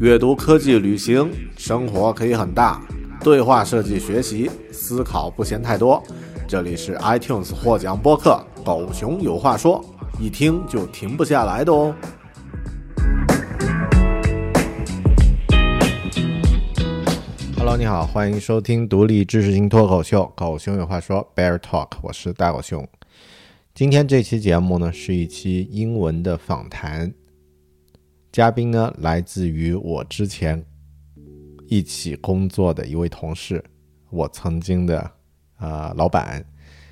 阅读、科技、旅行，生活可以很大。对话设计学习，思考不嫌太多。这里是 iTunes 获奖播客《狗熊有话说》，一听就停不下来的哦。Hello，你好，欢迎收听独立知识型脱口秀《狗熊有话说》（Bear Talk），我是大狗熊。今天这期节目呢，是一期英文的访谈。嘉宾呢，来自于我之前一起工作的一位同事，我曾经的呃老板，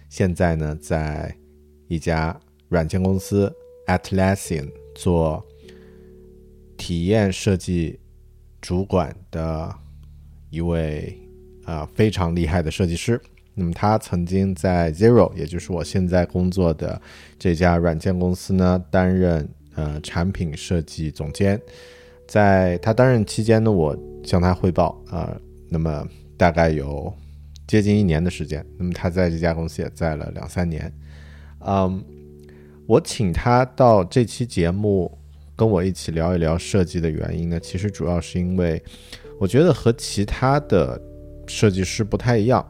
现在呢在一家软件公司 Atlassian 做体验设计主管的一位啊非常厉害的设计师。那么他曾经在 Zero，也就是我现在工作的这家软件公司呢担任。呃，产品设计总监，在他担任期间呢，我向他汇报啊，那么大概有接近一年的时间。那么他在这家公司也在了两三年。嗯，我请他到这期节目跟我一起聊一聊设计的原因呢，其实主要是因为我觉得和其他的设计师不太一样。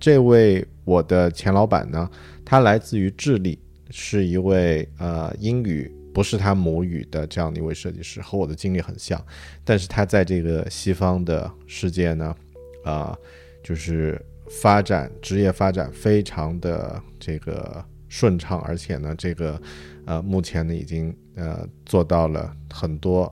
这位我的前老板呢，他来自于智利，是一位呃英语。不是他母语的这样的一位设计师，和我的经历很像，但是他在这个西方的世界呢，啊，就是发展职业发展非常的这个顺畅，而且呢，这个呃，目前呢已经呃做到了很多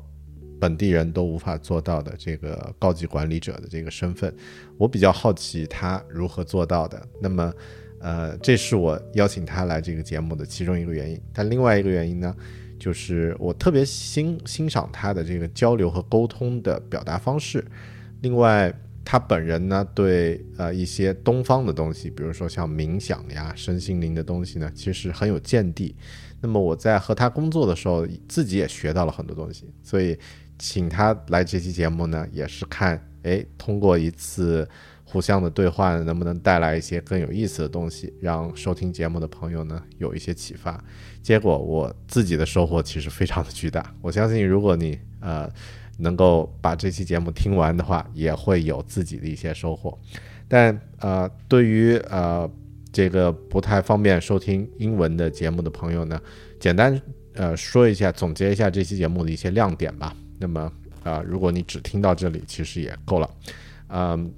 本地人都无法做到的这个高级管理者的这个身份。我比较好奇他如何做到的。那么，呃，这是我邀请他来这个节目的其中一个原因。但另外一个原因呢？就是我特别欣欣赏他的这个交流和沟通的表达方式，另外他本人呢，对呃一些东方的东西，比如说像冥想呀、身心灵的东西呢，其实很有见地。那么我在和他工作的时候，自己也学到了很多东西，所以请他来这期节目呢，也是看，哎，通过一次。互相的对话能不能带来一些更有意思的东西，让收听节目的朋友呢有一些启发？结果我自己的收获其实非常的巨大。我相信，如果你呃能够把这期节目听完的话，也会有自己的一些收获。但呃，对于呃这个不太方便收听英文的节目的朋友呢，简单呃说一下，总结一下这期节目的一些亮点吧。那么啊，如果你只听到这里，其实也够了。嗯。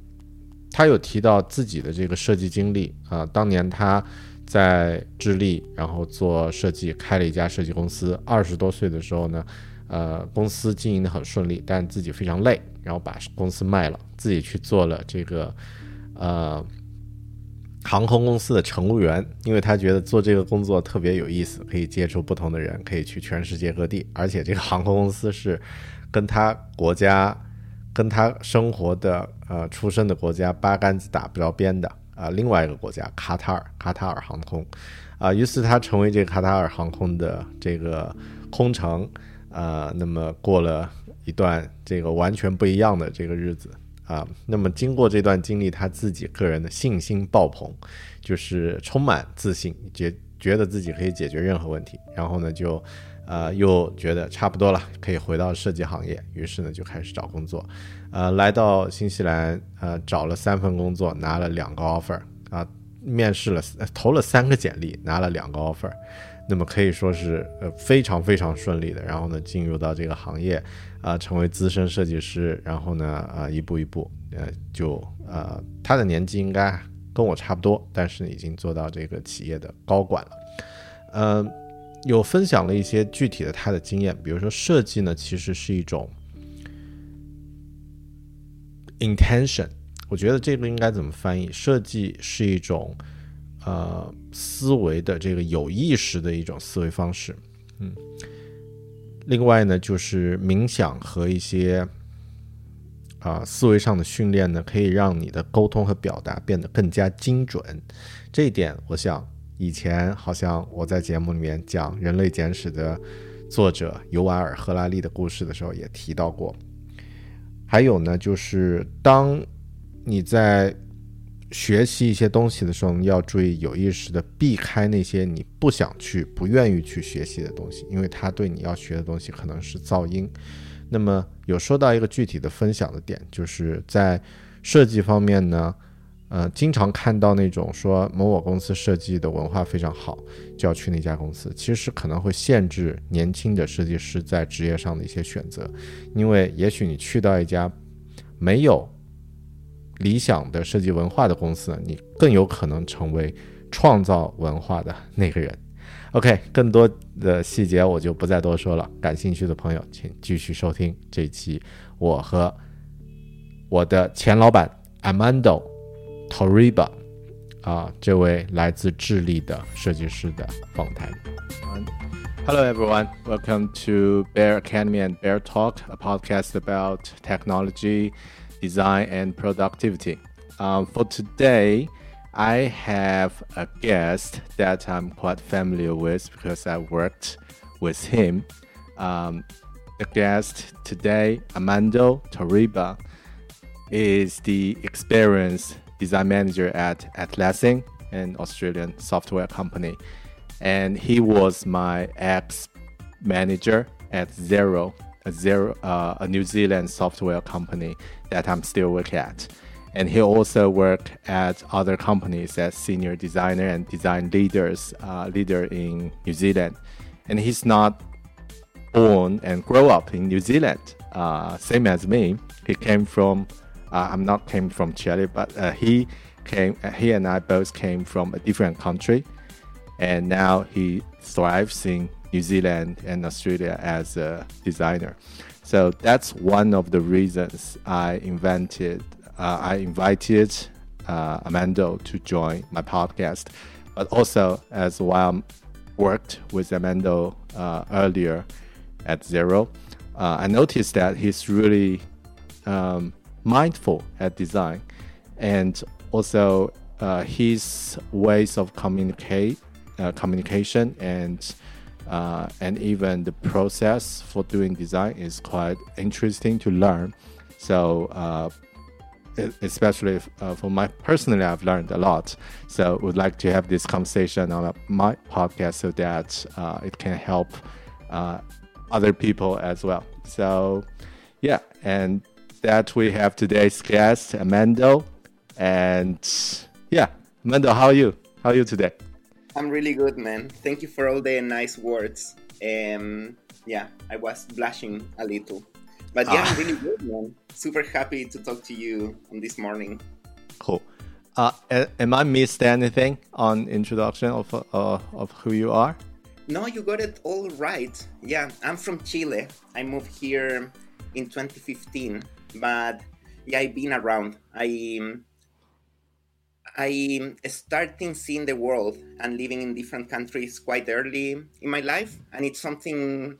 他有提到自己的这个设计经历啊，当年他在智利，然后做设计，开了一家设计公司。二十多岁的时候呢，呃，公司经营的很顺利，但自己非常累，然后把公司卖了，自己去做了这个呃航空公司的乘务员，因为他觉得做这个工作特别有意思，可以接触不同的人，可以去全世界各地，而且这个航空公司是跟他国家。跟他生活的呃出生的国家八竿子打不着边的啊，另外一个国家卡塔尔，卡塔尔航空，啊，于是他成为这个卡塔尔航空的这个空乘，啊，那么过了一段这个完全不一样的这个日子啊，那么经过这段经历，他自己个人的信心爆棚，就是充满自信，觉觉得自己可以解决任何问题，然后呢就。呃，又觉得差不多了，可以回到设计行业，于是呢就开始找工作，呃，来到新西兰，呃，找了三份工作，拿了两个 offer，啊，面试了，投了三个简历，拿了两个 offer，那么可以说是呃非常非常顺利的，然后呢进入到这个行业，啊，成为资深设计师，然后呢，啊，一步一步，呃，就呃，他的年纪应该跟我差不多，但是已经做到这个企业的高管了，嗯。有分享了一些具体的他的经验，比如说设计呢，其实是一种 intention。我觉得这个应该怎么翻译？设计是一种呃思维的这个有意识的一种思维方式。嗯，另外呢，就是冥想和一些啊思维上的训练呢，可以让你的沟通和表达变得更加精准。这一点，我想。以前好像我在节目里面讲《人类简史》的作者尤瓦尔·赫拉利的故事的时候也提到过。还有呢，就是当你在学习一些东西的时候，你要注意有意识的避开那些你不想去、不愿意去学习的东西，因为它对你要学的东西可能是噪音。那么有说到一个具体的分享的点，就是在设计方面呢，呃，经常看到那种说某某公司设计的文化非常好，就要去那家公司，其实可能会限制年轻的设计师在职业上的一些选择，因为也许你去到一家没有理想的设计文化的公司，你更有可能成为创造文化的那个人。OK，更多的细节我就不再多说了。感兴趣的朋友，请继续收听这一期我和我的前老板 Amando Torrealba 啊这位来自智利的设计师的访谈。Hello everyone, welcome to Bear Academy and Bear Talk, a podcast about technology, design, and productivity. Um, for today, I have a guest that I'm quite familiar with because I worked with him. Um, the guest today, Armando Torrealba, is the experienced design manager at Atlassian, an Australian software company. And he was my ex manager at Xero, a, Xero, uh, a New Zealand software company that I'm still working at and he also worked at other companies as senior designer and design leaders uh, leader in New Zealand. And he's not born and grow up in New Zealand, uh, same as me. He came from I'm not came from Chile, but uh, he came. Uh, he and I both came from a different country, and now he thrives in New Zealand and Australia as a designer. So that's one of the reasons I invented uh, I invited uh, Armando to join my podcast, but also as well worked with Armando uh, earlier at Xero, uh, I noticed that he's really um, mindful at design, and also uh, his ways of communicate uh, communication and uh, and even the process for doing design is quite interesting to learn. So uh, especially uh, for my personally, I've learned a lot. So would like to have this conversation on my podcast so that uh, it can help other people as well. So yeah, and that we have today's guest, Armando. And yeah, Armando, how are you? How are you today? I'm really good, man. Thank you for all the nice words. Um, yeah, I was blushing a little. But yeah, uh, really good, man. Super happy to talk to you on this morning. Cool. Uh, am I missed anything on introduction of uh, of who you are? No, you got it all right. Yeah, I'm from Chile. I moved here in 2015, but yeah, I've been around. I I started seeing the world and living in different countries quite early in my life, and it's something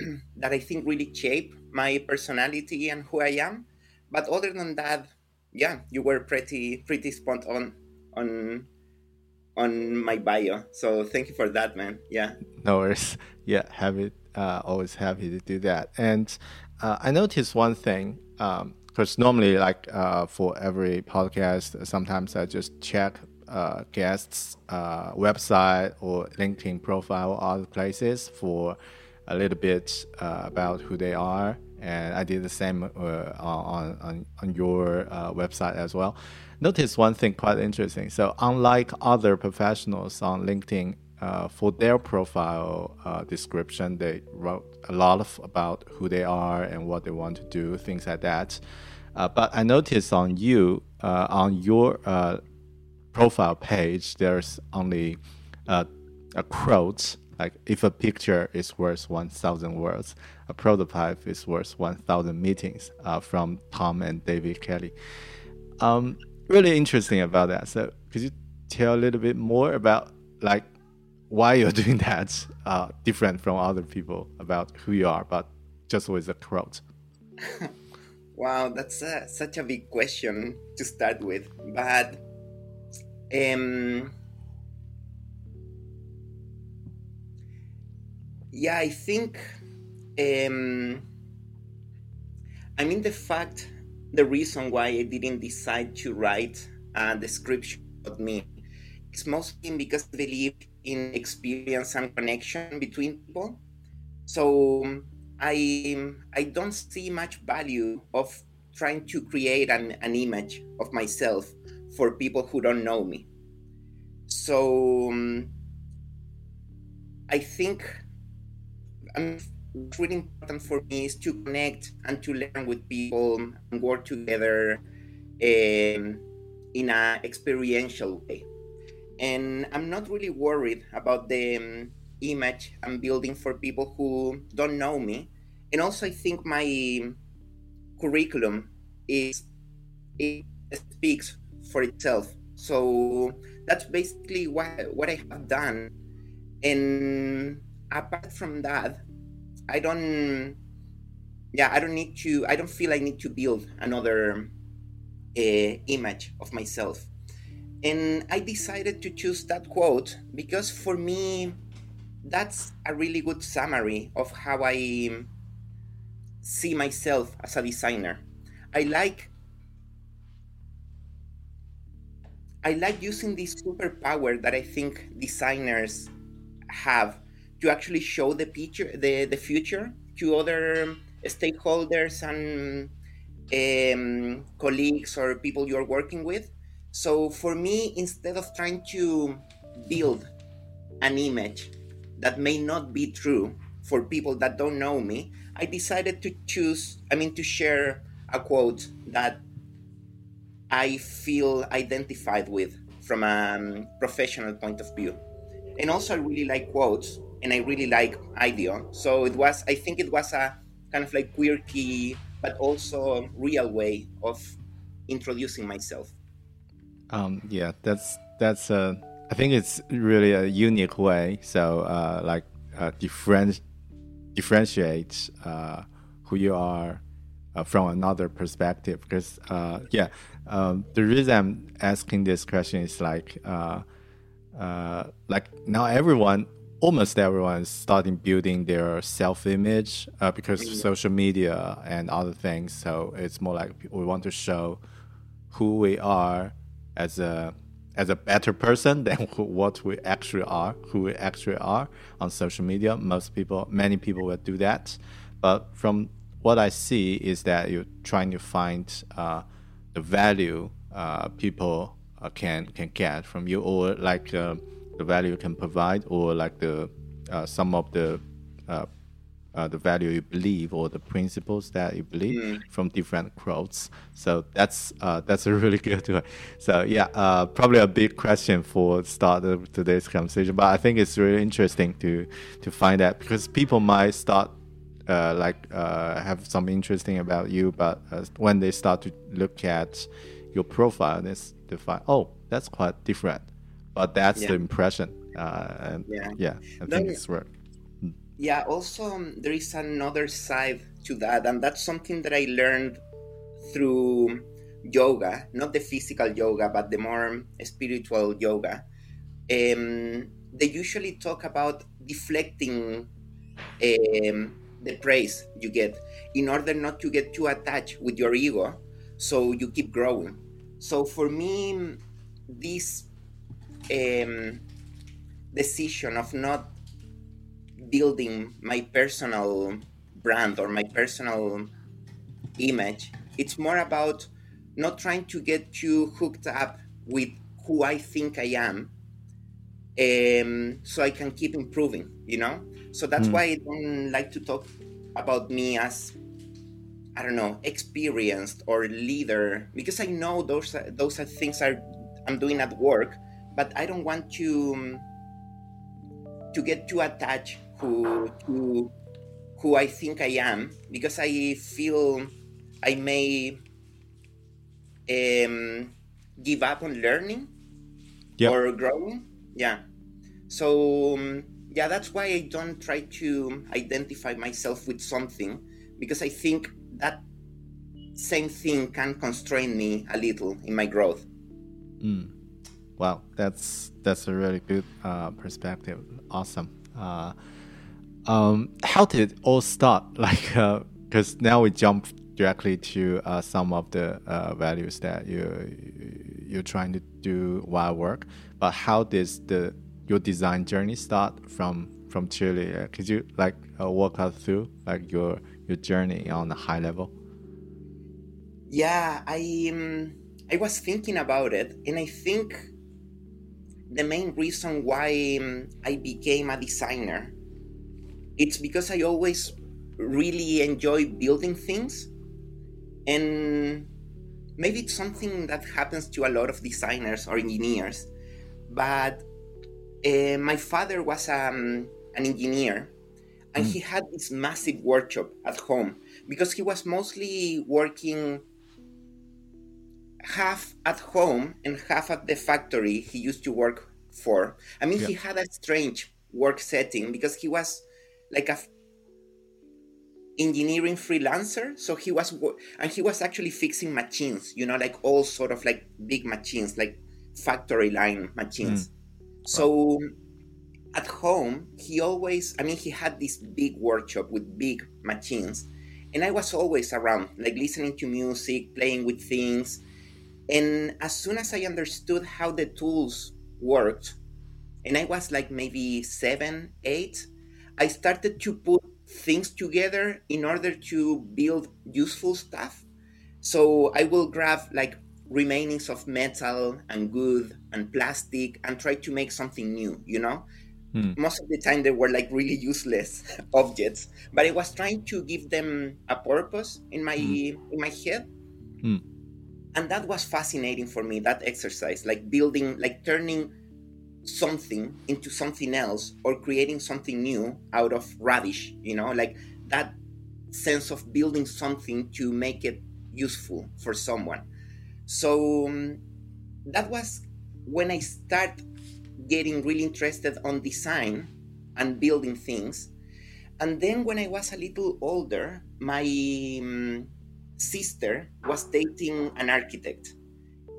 that I think really shaped my personality and who I am. But other than that, yeah, you were pretty pretty spot on on on my bio. So thank you for that, man. Yeah. No worries. Yeah, happy. Uh, always happy to do that. And uh, I noticed one thing. because um, normally, like uh, for every podcast, sometimes I just check uh, guests' uh, website or LinkedIn profile or other places for a little bit uh, about who they are, and I did the same uh, on, on on your website as well. Notice one thing quite interesting. So unlike other professionals on LinkedIn, uh, for their profile uh, description, they wrote a lot of about who they are and what they want to do, things like that. Uh, but I noticed on you, on your profile page, there's only a quote like if a picture is worth 1,000 words, a prototype is worth 1,000 meetings uh, from Tom and David Kelley. Um, really interesting about that. So could you tell a little bit more about like why you're doing that uh, different from other people about who you are, but just with a quote? wow, that's a, such a big question to start with. But um, yeah, I think um, I mean the fact, the reason why I didn't decide to write a description of me is mostly because I believe in experience and connection between people. So I I don't see much value of trying to create an, an image of myself for people who don't know me. So um, I think um, what's really important for me is to connect and to learn with people and work together um, in an experiential way. And I'm not really worried about the um, image I'm building for people who don't know me. And also, I think my curriculum is it speaks for itself. So that's basically what what I have done. And apart from that, I don't. Yeah, I don't need to. I don't feel I need to build another uh, image of myself. And I decided to choose that quote because for me, that's a really good summary of how I see myself as a designer. I like I like using this superpower that I think designers have to actually show the picture the, the future to other stakeholders and um, colleagues or people you're working with. So for me, instead of trying to build an image that may not be true for people that don't know me, I decided to choose, I mean, to share a quote that I feel identified with from a um, professional point of view. And also, I really like quotes and I really like IDEO. So it was, I think it was a kind of like quirky, but also real way of introducing myself. Um, yeah, that's, that's, uh, I think it's really a unique way. So, uh, like, uh, different, differentiate, uh, who you are uh, from another perspective. Because uh, yeah um, the reason i'm asking this question is like uh, uh like now everyone almost everyone is starting building their self-image uh, because of social media and other things. So it's more like we want to show who we are as a as a better person than what we actually are who we actually are on social media. Most people many people will do that. But from what I see is that you're trying to find uh, the value uh, people uh, can can get from you, or like uh, the value you can provide, or like the uh, some of the uh, the value you believe or the principles that you believe mm. from different quotes. So that's that's a really good one. So yeah, probably a big question for start of today's conversation, but I think it's really interesting to to find that because people might start uh, like uh, have some interesting about you, but uh, when they start to look at your profile, they, find oh that's quite different, but that's yeah. the impression. Uh, and yeah, yeah, I then, think it's work. Yeah. Also, um, there is another side to that, and that's something that I learned through yoga, not the physical yoga, but the more spiritual yoga. Um, they usually talk about deflecting um, the praise you get in order not to get too attached with your ego so you keep growing so for me this um, decision of not building my personal brand or my personal image it's more about not trying to get you hooked up with who i think i am um, so i can keep improving you know so that's mm. why I don't like to talk about me as I don't know experienced or leader because I know those are, those are things are I'm doing at work, but I don't want to to get too attached who to who I think I am because I feel I may um, give up on learning yep. or growing. Yeah. So um, yeah, that's why I don't try to identify myself with something because I think that same thing can constrain me a little in my growth. Mm. Wow, that's that's a really good uh, perspective. Awesome. Uh, um, how did it all start? Like, because uh, now we jump directly to uh, some of the uh, values that you you're trying to do while work. But how does the your design journey start from from Chile. Uh, could you like uh, walk us through like your your journey on a high level? Yeah, I um, I was thinking about it, and I think the main reason why um, I became a designer it's because I always really enjoy building things, and maybe it's something that happens to a lot of designers or engineers. But uh, my father was um, an engineer, and mm. he had this massive workshop at home because he was mostly working half at home and half at the factory he used to work for. I mean, yeah. he had a strange work setting because he was like a engineering freelancer. So he was and he was actually fixing machines you know like all sort of like big machines like factory line machines. Mm. so at home he always i mean he had this big workshop with big machines and i was always around like listening to music playing with things. And as soon as i understood how the tools worked and i was like maybe seven eight i started to put things together in order to build useful stuff. So I will grab like remainings of metal and wood and plastic and try to make something new, you know? Mm. Most of the time they were like really useless objects, but I was trying to give them a purpose in my mm. in my head. Mm. And that was fascinating for me that exercise, like building like turning something into something else or creating something new out of rubbish you know? Like that sense of building something to make it useful for someone. So um, that was when i start getting really interested on design and building things. And then when i was a little older my um, sister was dating an architect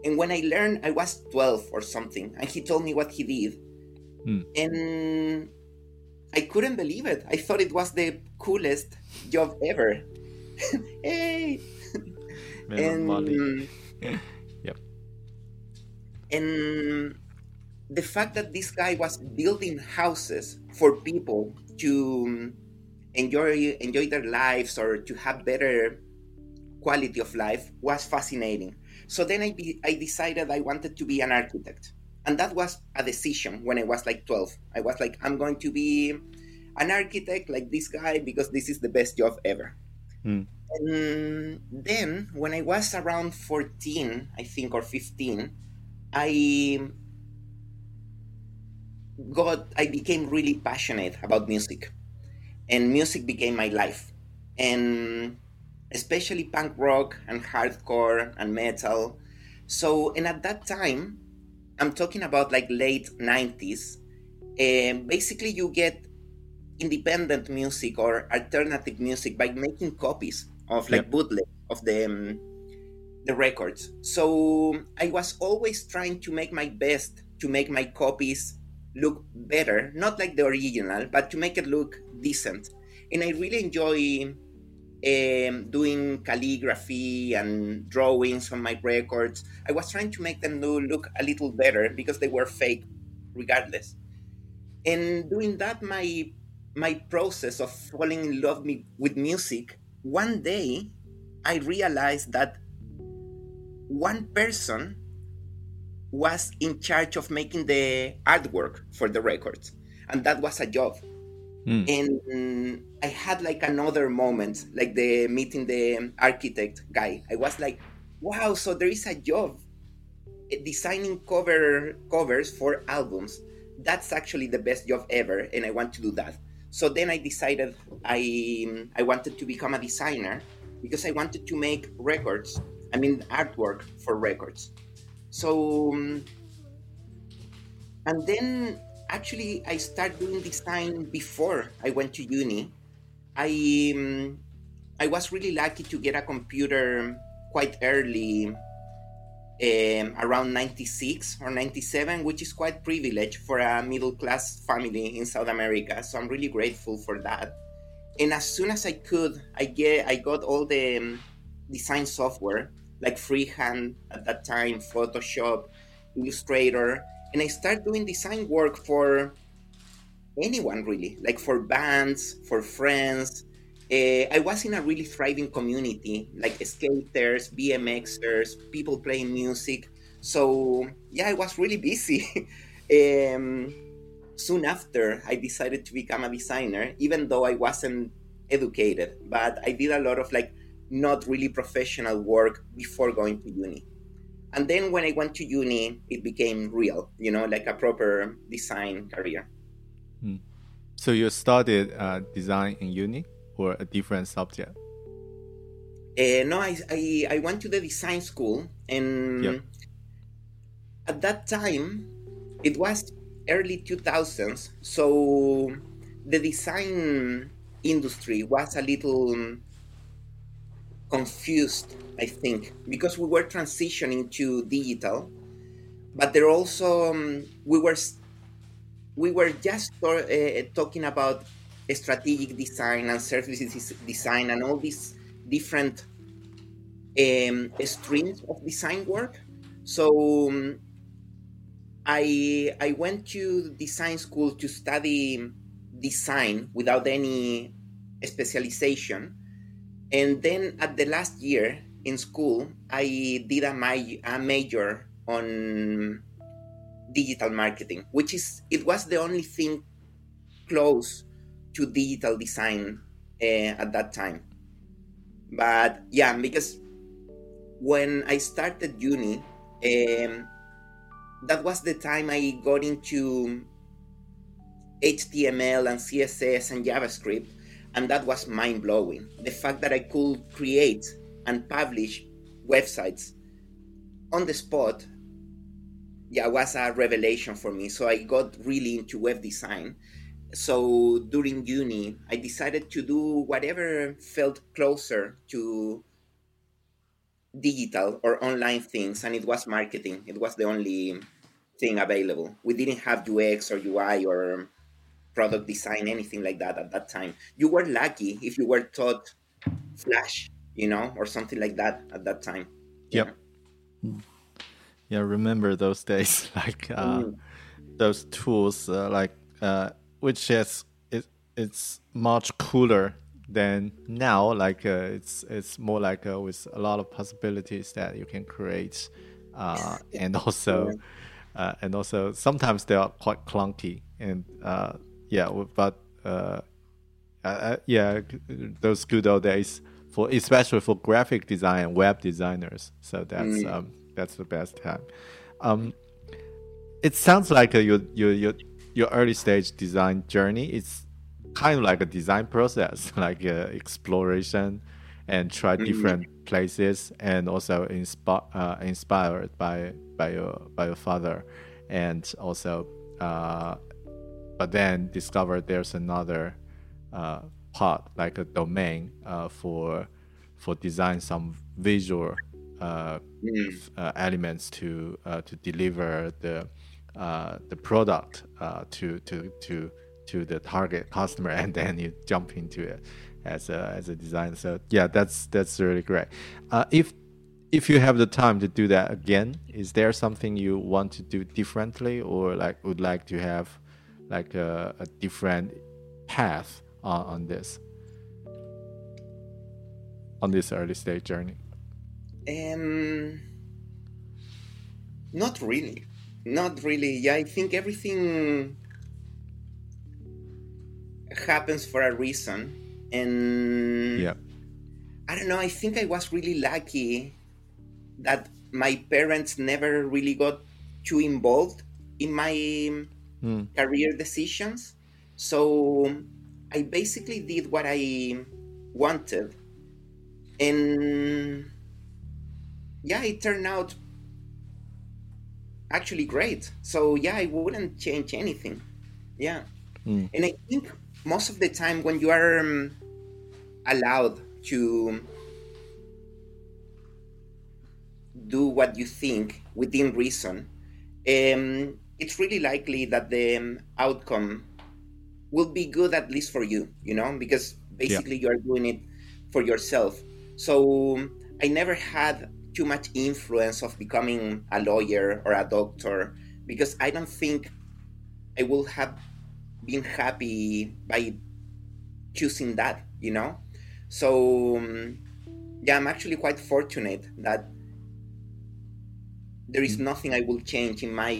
and when I learned, I was 12 or something, and he told me what he did. Hmm. And I couldn't believe it. I thought it was the coolest job ever. hey! and, yep. And the fact that this guy was building houses for people to enjoy enjoy their lives or to have better quality of life was fascinating. So then I, be, I decided I wanted to be an architect. And that was a decision when I was like 12. I was like, I'm going to be an architect like this guy because this is the best job ever. Mm. And then when I was around 14, I think, or 15, I got, I became really passionate about music. And music became my life. And especially punk rock and hardcore and metal. So, and at that time, I'm talking about like late 90s, uh, basically you get independent music or alternative music by making copies of like yep. bootleg of the um, the records. So I was always trying to make my best to make my copies look better, not like the original, but to make it look decent. And I really enjoy um, doing calligraphy and drawings on my records. I was trying to make them look a little better because they were fake, regardless. And doing that, my my process of falling in love me, with music, one day I realized that one person was in charge of making the artwork for the records, and that was a job. Mm. And I had like another moment, like the meeting the architect guy. I was like, wow, so there is a job eh, designing cover covers for albums. That's actually the best job ever, and I want to do that. So then I decided I I wanted to become a designer because I wanted to make records. I mean artwork for records. So and then actually I started doing design before I went to uni. I um, I was really lucky to get a computer quite early, um, around 96 or 97, which is quite privileged for a middle class family in South America. So I'm really grateful for that. And as soon as I could, I get I got all the um, design software like freehand at that time, Photoshop, Illustrator, and I started doing design work for anyone really, like for bands, for friends. Uh, I was in a really thriving community, like skaters, BMXers, people playing music. So yeah, I was really busy. um, soon after, I decided to become a designer, even though I wasn't educated. But I did a lot of like not really professional work before going to uni. And then when I went to uni, it became real, you know, like a proper design career. Hmm. So you studied uh, design in uni or a different subject? Uh, no, I, I, I went to the design school, and yep. at that time, it was early 2000s, so the design industry was a little confused, I think, because we were transitioning to digital, but there also um, we were we were just uh, talking about strategic design and services design and all these different um, streams of design work. So um, I I went to design school to study design without any specialization and then at the last year in school, I did a, my, a major on digital marketing, which is it was the only thing close to digital design uh, at that time. But yeah, because when I started uni, um, that was the time I got into HTML and CSS and JavaScript and that was mind blowing. The fact that I could create and publish websites on the spot, yeah, was a revelation for me. So I got really into web design. So during uni, I decided to do whatever felt closer to digital or online things, and it was marketing. It was the only thing available. We didn't have UX or UI or product design, anything like that at that time. You were lucky if you were taught Flash, you know, or something like that at that time. Yep. Yeah, mm. Yeah remember those days, like uh, mm. those tools, uh, like uh, which is it, it's much cooler than now. Like uh, it's it's more like uh, with a lot of possibilities that you can create, uh, and also. Uh, and also sometimes they are quite clunky and uh, yeah, but uh, uh, yeah, those good old days for especially for graphic design and web designers. So that's mm. um, that's the best time. Um, it sounds like uh, your your your your early stage design journey. It's kind of like a design process, like uh, exploration and try mm. different places, and also inspi- uh, inspired by by your by your father, and also uh, but then discover there's another uh, part like a domain uh, for for design some visual uh, mm. Uh, elements to uh, to deliver the uh, the product to to to to the target customer and then you jump into it as a as a designer so yeah that's that's really great if if you have the time to do that again is there something you want to do differently or like would like to have like a, a different path on, on this on this early stage journey? Um, not really, not really. Yeah, I think everything happens for a reason, and yeah, I don't know. I think I was really lucky that my parents never really got too involved in my mm. career decisions. So I basically did what I wanted. And yeah, it turned out actually great. So yeah, I wouldn't change anything. Yeah. Mm. And I think most of the time when you are um, allowed to do what you think within reason, um, it's really likely that the um, outcome will be good at least for you you know because basically yeah. you are doing it for yourself so i never had too much influence of becoming a lawyer or a doctor because i don't think i will have been happy by choosing that, you know. So um, yeah, I'm actually quite fortunate that there is nothing I will change in my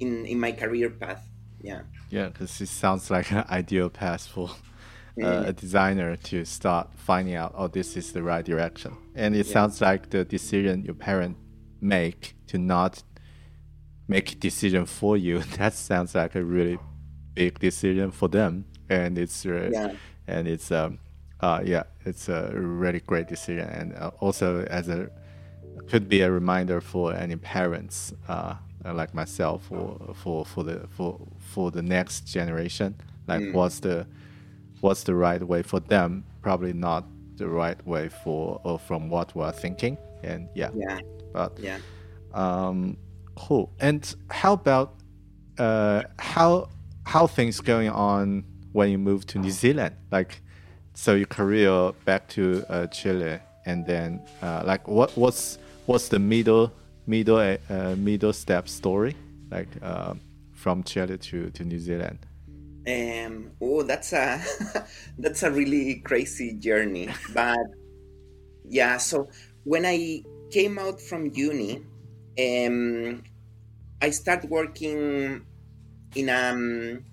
in in my career path. Yeah. Yeah, because it sounds like an ideal path for uh, a designer to start finding out, oh, this is the right direction. And it yeah. sounds like the decision your parent make to not make decision for you. That sounds like a really big decision for them, and it's uh, yeah. and it's um uh yeah, it's a really great decision, and uh, also as a could be a reminder for any parents uh, like myself for for for the for for the next generation like mm. what's the what's the right way for them? Probably not the right way for or from what we're thinking and yeah. Yeah. But yeah. um cool. And how about uh how how things going on when you move to new zealand? Like so your career back to uh, chile and then uh, like what what's what's the middle middle uh, middle step story like uh, from Chile to, to New Zealand? Um, oh, that's a that's a really crazy journey. But yeah, so when I came out from uni, um, I started working in um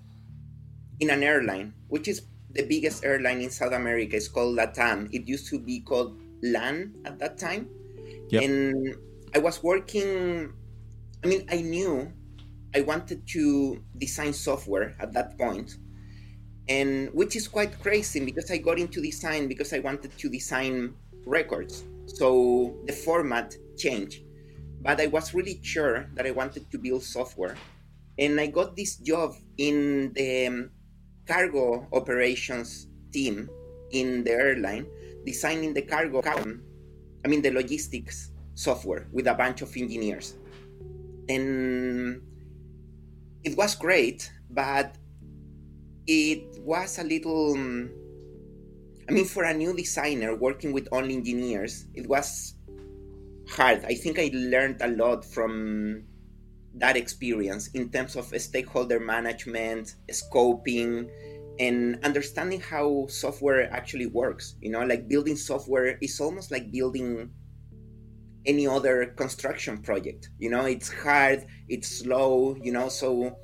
in an airline, which is the biggest airline in South America. It's called LATAM. It used to be called LAN at that time. Yep. And I was working, I mean, I knew I wanted to design software at that point, and which is quite crazy because I got into design because I wanted to design records. So the format changed. But I was really sure that I wanted to build software. And I got this job in the um, cargo operations team in the airline, designing the cargo, cabin. I mean, the logistics software with a bunch of engineers. And it was great, but it was a little. Um, I mean, for a new designer working with only engineers, it was hard. I think I learned a lot from that experience in terms of stakeholder management, scoping, and understanding how software actually works. You know, like building software is almost like building any other construction project. You know, it's hard, it's slow, you know, so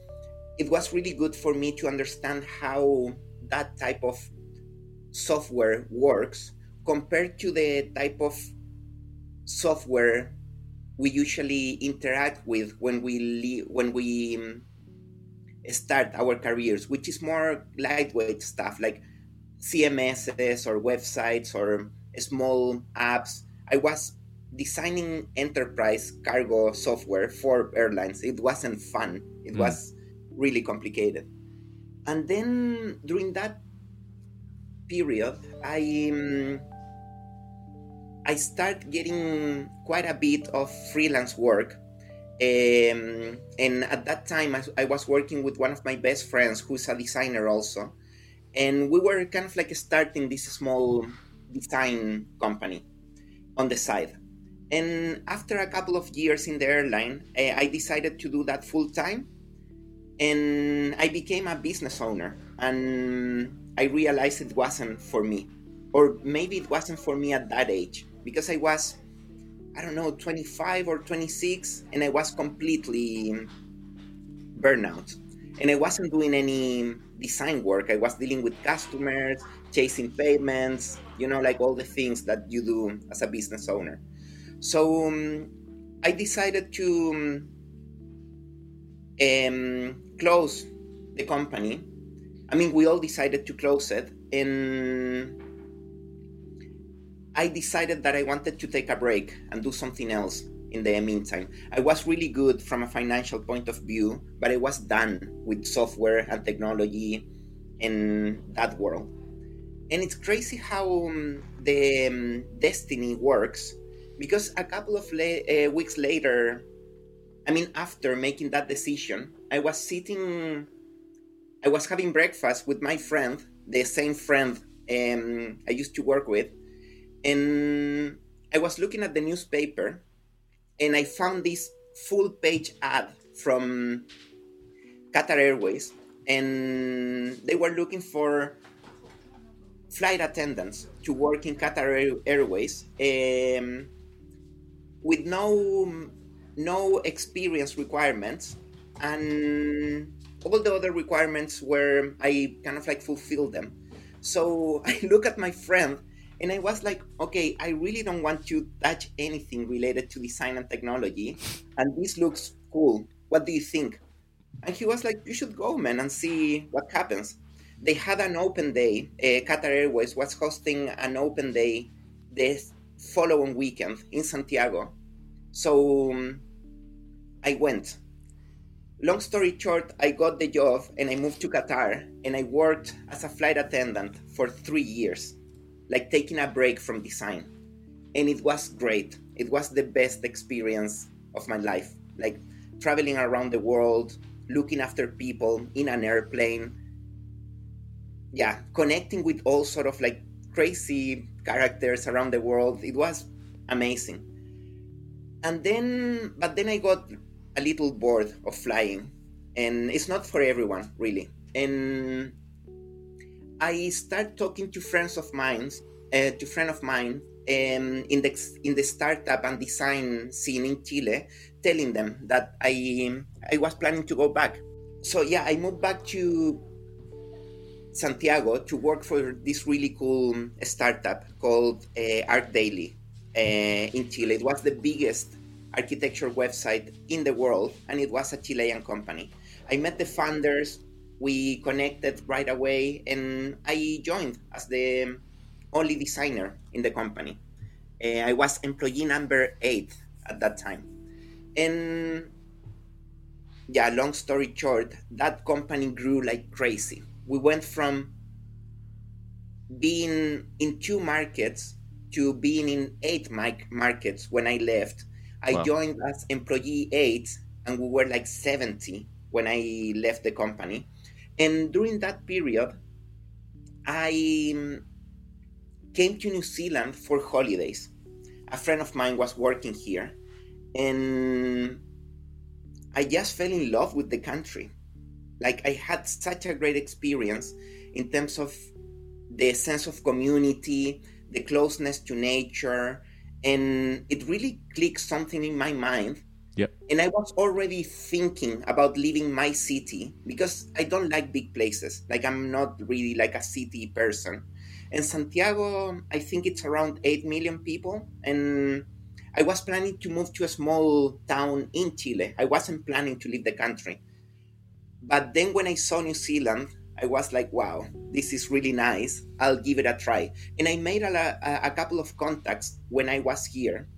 it was really good for me to understand how that type of software works compared to the type of software we usually interact with when we le- when we um, start our careers, which is more lightweight stuff like CMSs or websites or small apps. I was designing enterprise cargo software for airlines. It wasn't fun. It mm. was really complicated. And then during that period, I um, I start getting quite a bit of freelance work. Um, and at that time, I, I was working with one of my best friends, who's a designer also, and we were kind of like starting this small design company on the side and after a couple of years in the airline, eh, I decided to do that full time. And I became a business owner. And I realized it wasn't for me. Or maybe it wasn't for me at that age. Because I was, I don't know, 25 or 26. And I was completely burnout. And I wasn't doing any design work. I was dealing with customers, chasing payments, you know, like all the things that you do as a business owner. So um, I decided to um, close the company. I mean, we all decided to close it, and I decided that I wanted to take a break and do something else in the meantime. I was really good from a financial point of view, but I was done with software and technology in that world. And it's crazy how um, the um, destiny works because a couple of la- uh, weeks later, I mean, after making that decision, I was sitting, I was having breakfast with my friend, the same friend um, I used to work with, and I was looking at the newspaper, and I found this full page ad from Qatar Airways, and they were looking for flight attendants to work in Qatar Airways um, with no no experience requirements and all the other requirements where I kind of like fulfilled them. So I look at my friend and I was like, okay, I really don't want to touch anything related to design and technology, and this looks cool. What do you think? And he was like, you should go, man, and see what happens. They had an open day. Uh, Qatar Airways was hosting an open day the following weekend in Santiago. So um, I went. Long story short, I got the job and I moved to Qatar and I worked as a flight attendant for three years, like taking a break from design. And it was great. It was the best experience of my life. Like traveling around the world, looking after people in an airplane. Yeah, connecting with all sort of like crazy characters around the world. It was amazing. And then, but then I got a little bored of flying, and it's not for everyone, really. And I start talking to friends of mine, uh, to friend of mine, um, in the in the startup and design scene in Chile, telling them that I I was planning to go back. So yeah, I moved back to Santiago to work for this really cool startup called uh, ArchDaily uh, in Chile. It was the biggest architecture website in the world, and it was a Chilean company. I met the founders, we connected right away, and I joined as the only designer in the company. Uh, I was employee number eight at that time. And yeah, long story short, that company grew like crazy. We went from being in two markets to being in eight markets when I left. I wow. joined as employee eight, and we were like 70 when I left the company. And during that period, I um, came to New Zealand for holidays. A friend of mine was working here, and I just fell in love with the country. Like I had such a great experience in terms of the sense of community, the closeness to nature, and it really clicked something in my mind. Yep. And I was already thinking about leaving my city because I don't like big places. Like I'm not really like a city person. And Santiago, I think it's around 8 million people and I was planning to move to a small town in Chile. I wasn't planning to leave the country. But then when I saw New Zealand, I was like, wow, this is really nice. I'll give it a try. And I made a, a, a couple of contacts when I was here,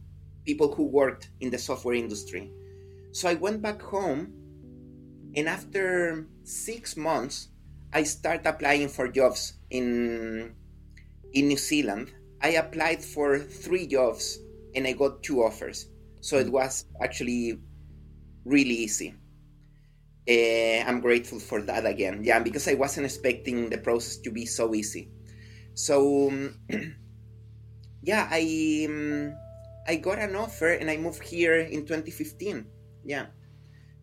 people who worked in the software industry. So I went back home, and after six months, I started applying for jobs in in New Zealand. I applied for three jobs and I got two offers. So it hmm. was actually really easy. Uh, I'm grateful for that again. Yeah, because I wasn't expecting the process to be so easy. So, um, yeah, I um, I got an offer and I moved here in 2015. Yeah,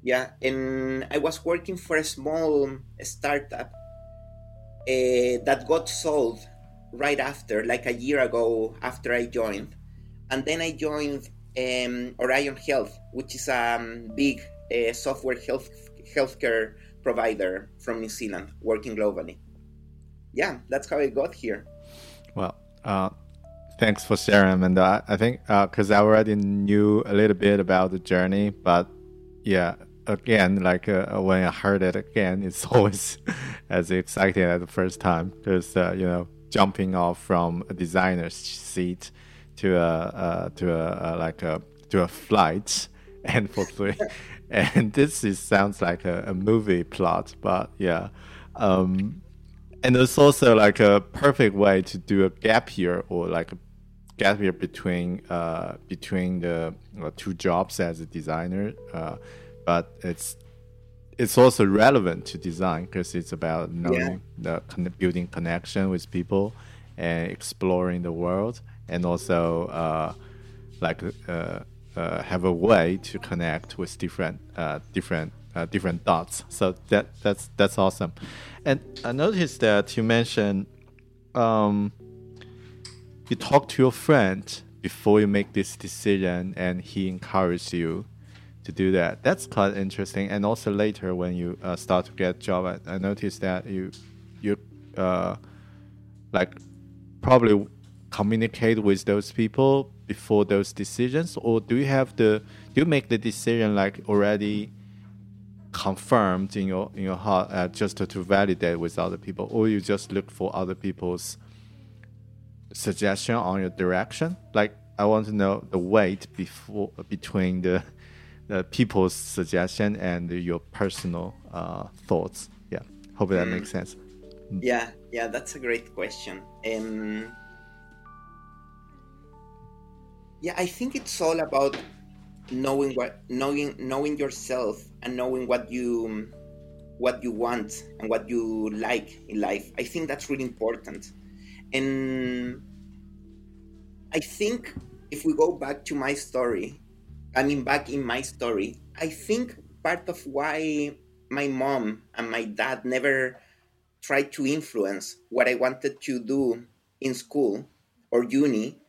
yeah, and I was working for a small startup uh, that got sold right after, like a year ago after I joined and then I joined um, Orion Health, which is a um, big uh, software health healthcare provider from New Zealand, working globally. Yeah, that's how I got here. Well, uh, thanks for sharing, and uh, I think because uh, I already knew a little bit about the journey, but yeah, again, like uh, when I heard it again, it's always as exciting as the first time because uh, you know jumping off from a designer's seat to a uh, to a, a, like a to a flight and for three and this is sounds like a, a movie plot but yeah um, and it's also like a perfect way to do a gap year or like a gap year between uh, between the uh, two jobs as a designer uh, but it's it's also relevant to design because it's about knowing yeah. the building connection with people and exploring the world and also uh, like uh, have a way to connect with different uh, different uh, different dots. So that that's that's awesome. And I noticed that you mentioned um, you talk to your friend before you make this decision, and he encouraged you to do that. That's quite interesting. And also later when you uh, start to get job, I, I noticed that you you uh, like probably communicate with those people before those decisions, or do you have the do you make the decision like already confirmed in your in your heart uh, just to, to validate with other people, or you just look for other people's suggestion on your direction? Like I want to know the weight before between the the people's suggestion and your personal uh, thoughts. Yeah, hope that mm. makes sense. Yeah, yeah, that's a great question. Um, yeah, I think it's all about knowing what knowing knowing yourself and knowing what you what you want and what you like in life. I think that's really important. And I think if we go back to my story, I mean, back in my story, I think part of why my mom and my dad never tried to influence what I wanted to do in school or uni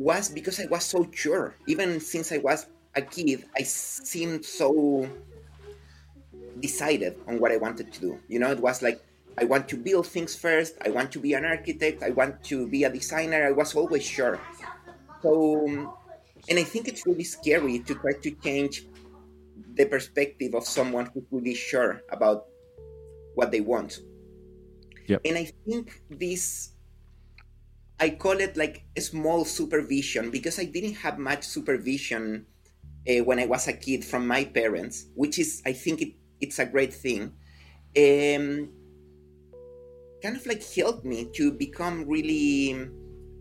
was because I was so sure. Even since I was a kid, I seemed so decided on what I wanted to do. You know, it was like I want to build things first. I want to be an architect. I want to be a designer. I was always sure. So, um, and I think it's really scary to try to change the perspective of someone who's really sure about what they want. Yep. And I think this, I call it like a small supervision because I didn't have much supervision uh, when I was a kid from my parents, which is, I think it, it's a great thing. Um, kind of like helped me to become really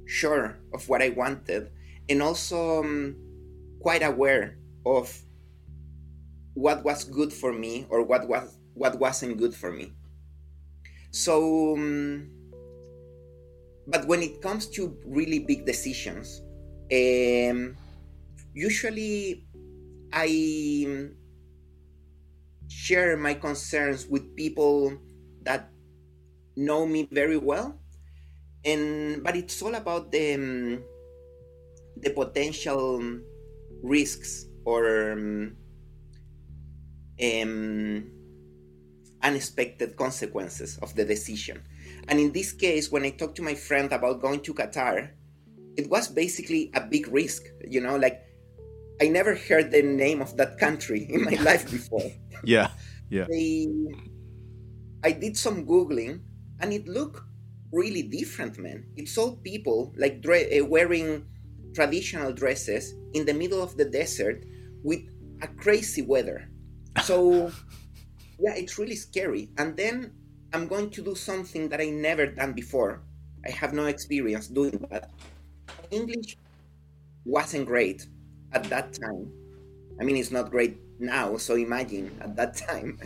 sure of what I wanted and also um, quite aware of what was good for me or what was what wasn't good for me. So, um, but when it comes to really big decisions, um, usually I um, share my concerns with people that know me very well. And but it's all about the um, the potential risks or um, um, unexpected consequences of the decision and in this case when i talked to my friend about going to qatar it was basically a big risk you know like i never heard the name of that country in my life before yeah yeah they, i did some googling and it looked really different, man. It's all people like dre- uh, wearing traditional dresses in the middle of the desert with a crazy weather. So, yeah, it's really scary. And then I'm going to do something that I never done before. I have no experience doing that. English wasn't great at that time. I mean, it's not great now, so imagine at that time.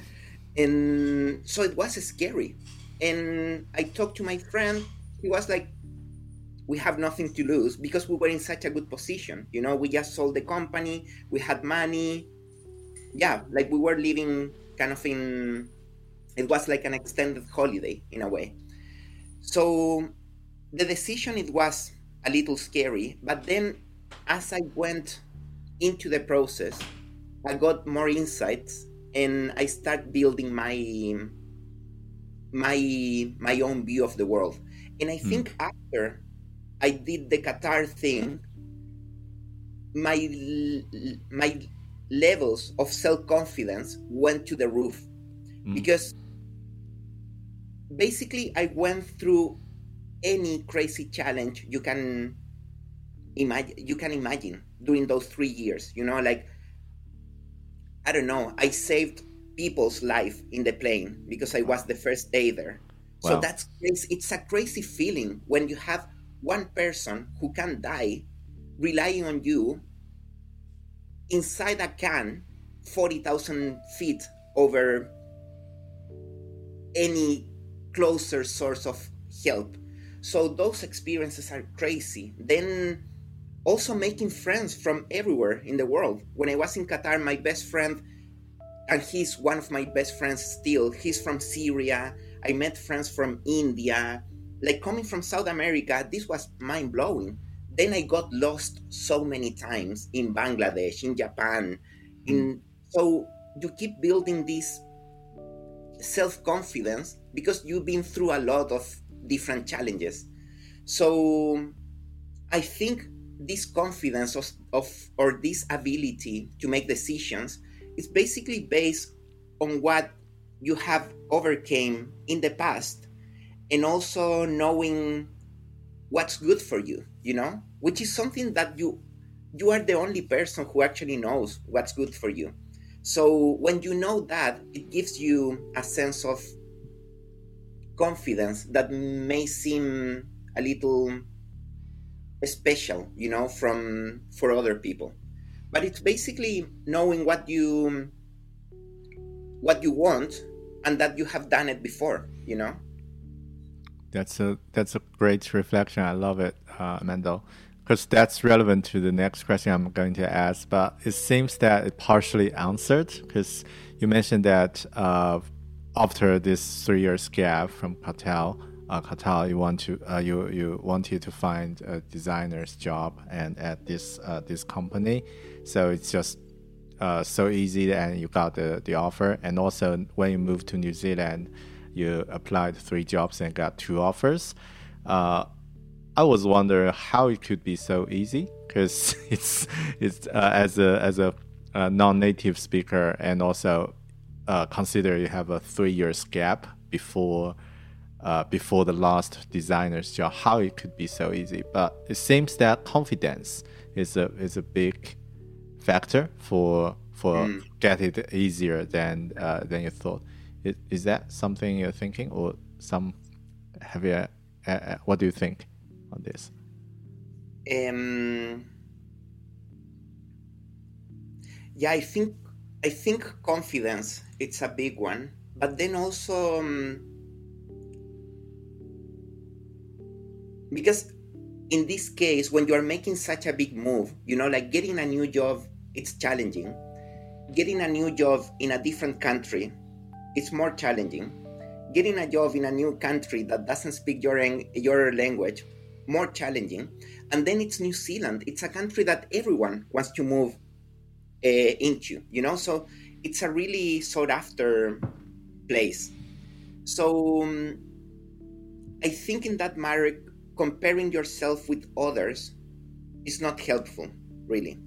And so it was scary. And I talked to my friend. He was like, we have nothing to lose because we were in such a good position. You know, we just sold the company, we had money. Yeah, like we were living kind of in, it was like an extended holiday in a way. So the decision, it was a little scary. But then as I went into the process, I got more insights and I start building my my my own view of the world. And I think mm. after I did the Qatar thing, my my levels of self confidence went to the roof mm. because Mm-hmm. basically I went through any crazy challenge you can imagine you can imagine during those three years you know like i don't know i saved people's life in the plane because I was the first day there. Wow. So that's crazy. It's a crazy feeling when you have one person who can die relying on you inside a can 40,000 feet over any closer source of help. So those experiences are crazy. Then also making friends from everywhere in the world. When I was in Qatar, my best friend and he's one of my best friends still. He's from Syria. I met friends from India. Like coming from South America, this was mind blowing. Then I got lost so many times in Bangladesh, in Japan, in mm. so you keep building this self confidence because you've been through a lot of different challenges. So I think this confidence of, of or this ability to make decisions is basically based on what you have overcame in the past and also knowing what's good for you you know which is something that you you are the only person who actually knows what's good for you so when you know that it gives you a sense of confidence that may seem a little special you know from for other people. But it's basically knowing what you what you want and that you have done it before you know? That's a that's a great reflection. I love it uh, Armando because that's relevant to the next question i'm going to ask but it seems that it partially answered because you mentioned that uh, after this three years gap from Qatar, uh, Qatar, you want to uh, you you wanted to find a designer's job and at this uh, this company, so it's just uh, so easy and you got the, the offer. And also when you moved to New Zealand, you applied three jobs and got two offers. Uh, I was wondering how it could be so easy because it's it's uh, as a as a, a non-native speaker and also uh, consider you have a three years gap before uh, before the last designer's job, how it could be so easy. But it seems that confidence is a is a big factor for for mm. get it easier than uh, than you thought. Is, is that something you're thinking, or some have you? Uh, uh what do you think on this? Um. Yeah, I think I think confidence it's a big one, but then also um, because in this case, when you are making such a big move, you know, like getting a new job, it's challenging. Getting a new job in a different country, it's more challenging. Getting a job in a new country that doesn't speak your your language, more challenging. And then it's New Zealand. It's a country that everyone wants to move uh, into, you know. So it's a really sought after place. So um, I think in that matter, comparing yourself with others is not helpful, really,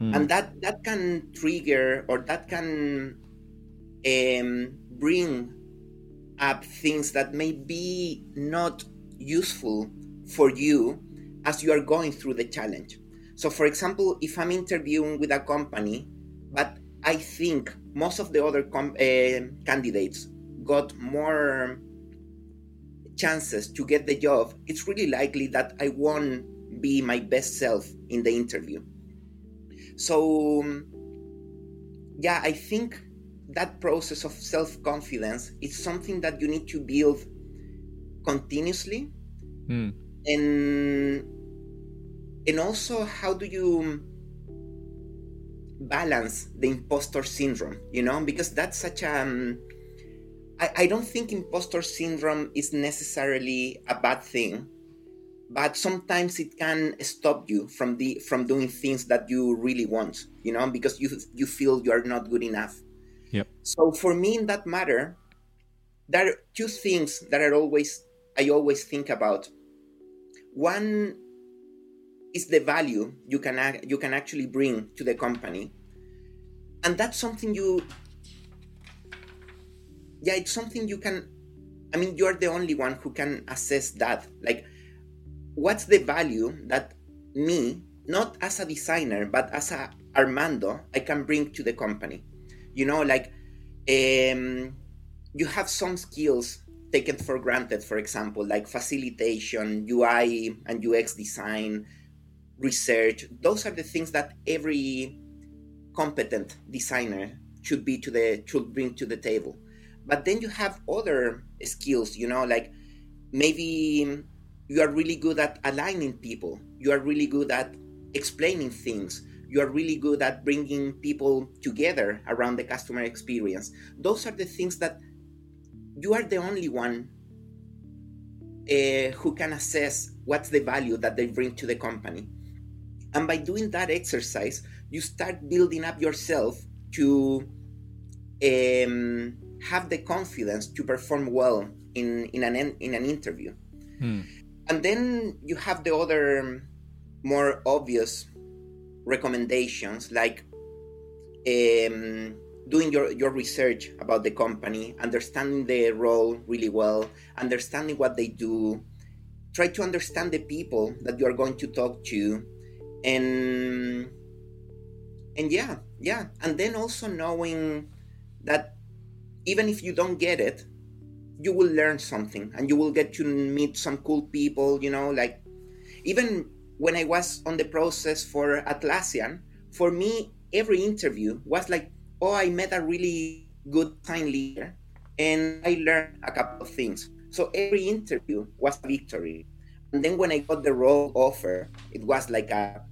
mm. and that that can trigger or that can um, bring up things that may be not useful for you as you are going through the challenge. So, for example, if I'm interviewing with a company, but I think most of the other com- uh, candidates got more chances to get the job, it's really likely that I won't be my best self in the interview. So, yeah, I think that process of self confidence is something that you need to build continuously. Mm. And and also how do you balance the imposter syndrome you know because that's such a um, I, I don't think imposter syndrome is necessarily a bad thing but sometimes it can stop you from the from doing things that you really want you know because you you feel you are not good enough. Yep. So for me in that matter there are two things that are always i always think about. One is the value you can you can actually bring to the company and that's something you yeah it's something you can i mean you're the only one who can assess that. Like what's the value that me not as a designer but as a armando i can bring to the company? You know like um, you have some skills taken for granted for example like facilitation ui and ux design research. Those are the things that every competent designer should be to the should bring to the table but then you have other skills you know like maybe you are really good at aligning people you are really good at explaining things you are really good at bringing people together around the customer experience. Those are the things that you are the only one uh, who can assess what's the value that they bring to the company. And by doing that exercise, you start building up yourself to um, have the confidence to perform well in, in an in an interview. Hmm. And then you have the other more obvious recommendations like um, doing your, your research about the company, understanding the role really well, understanding what they do, try to understand the people that you are going to talk to, and and yeah, yeah, and then also knowing that even if you don't get it, you will learn something and you will get to meet some cool people, you know, like even when I was on the process for Atlassian, for me, every interview was like oh, I met a really good time leader and I learned a couple of things. So every interview was a victory. And then when I got the role offer, it was like a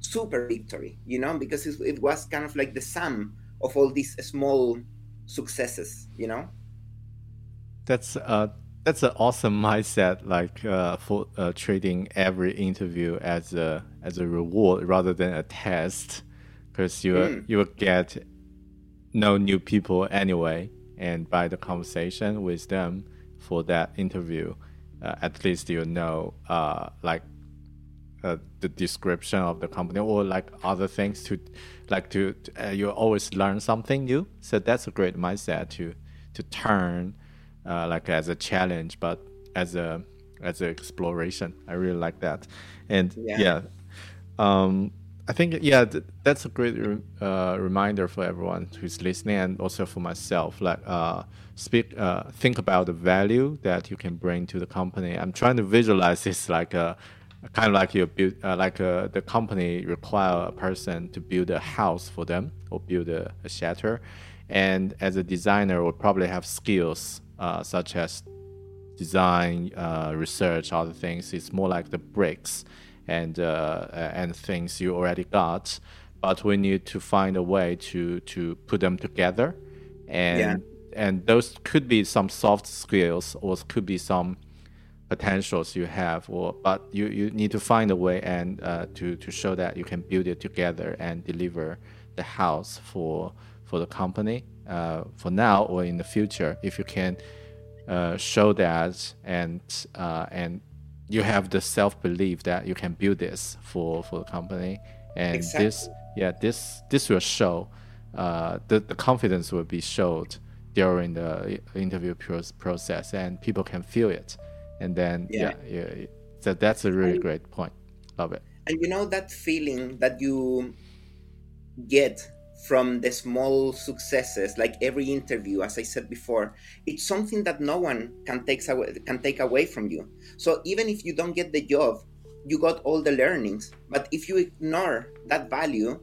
super victory, you know, because it, it was kind of like the sum of all these small successes, you know. That's uh that's an awesome mindset, like uh, for uh, treating every interview as a as a reward rather than a test, because you mm. you will get no new people anyway, and by the conversation with them for that interview, uh, at least you know uh, like uh, the description of the company or like other things to like to uh, you always learn something new. So that's a great mindset to to turn uh, like as a challenge, but as a as an exploration. I really like that, and yeah. yeah um, I think yeah, th- that's a great uh, reminder for everyone who's listening, and also for myself. Like, uh, speak, uh, think about the value that you can bring to the company. I'm trying to visualize this like a kind of like you build, uh, like uh, the company require a person to build a house for them or build a, a shelter, and as a designer, will probably have skills uh, such as design, research, other things. It's more like the bricks and uh, and things you already got, but we need to find a way to to put them together, and yeah. and those could be some soft skills or could be some potentials you have or but you, you need to find a way and uh, to to show that you can build it together and deliver the house for for the company uh, for now or in the future if you can uh, show that and uh, and you have the self belief that you can build this for for the company, and exactly. this yeah this this will show uh, the the confidence will be showed during the interview process, and people can feel it, and then yeah, yeah, yeah so that's a really and, great point. Love it. And you know that feeling that you get from the small successes like every interview as i said before it's something that no one can take away can take away from you. So even if you don't get the job you got all the learnings. But if you ignore that value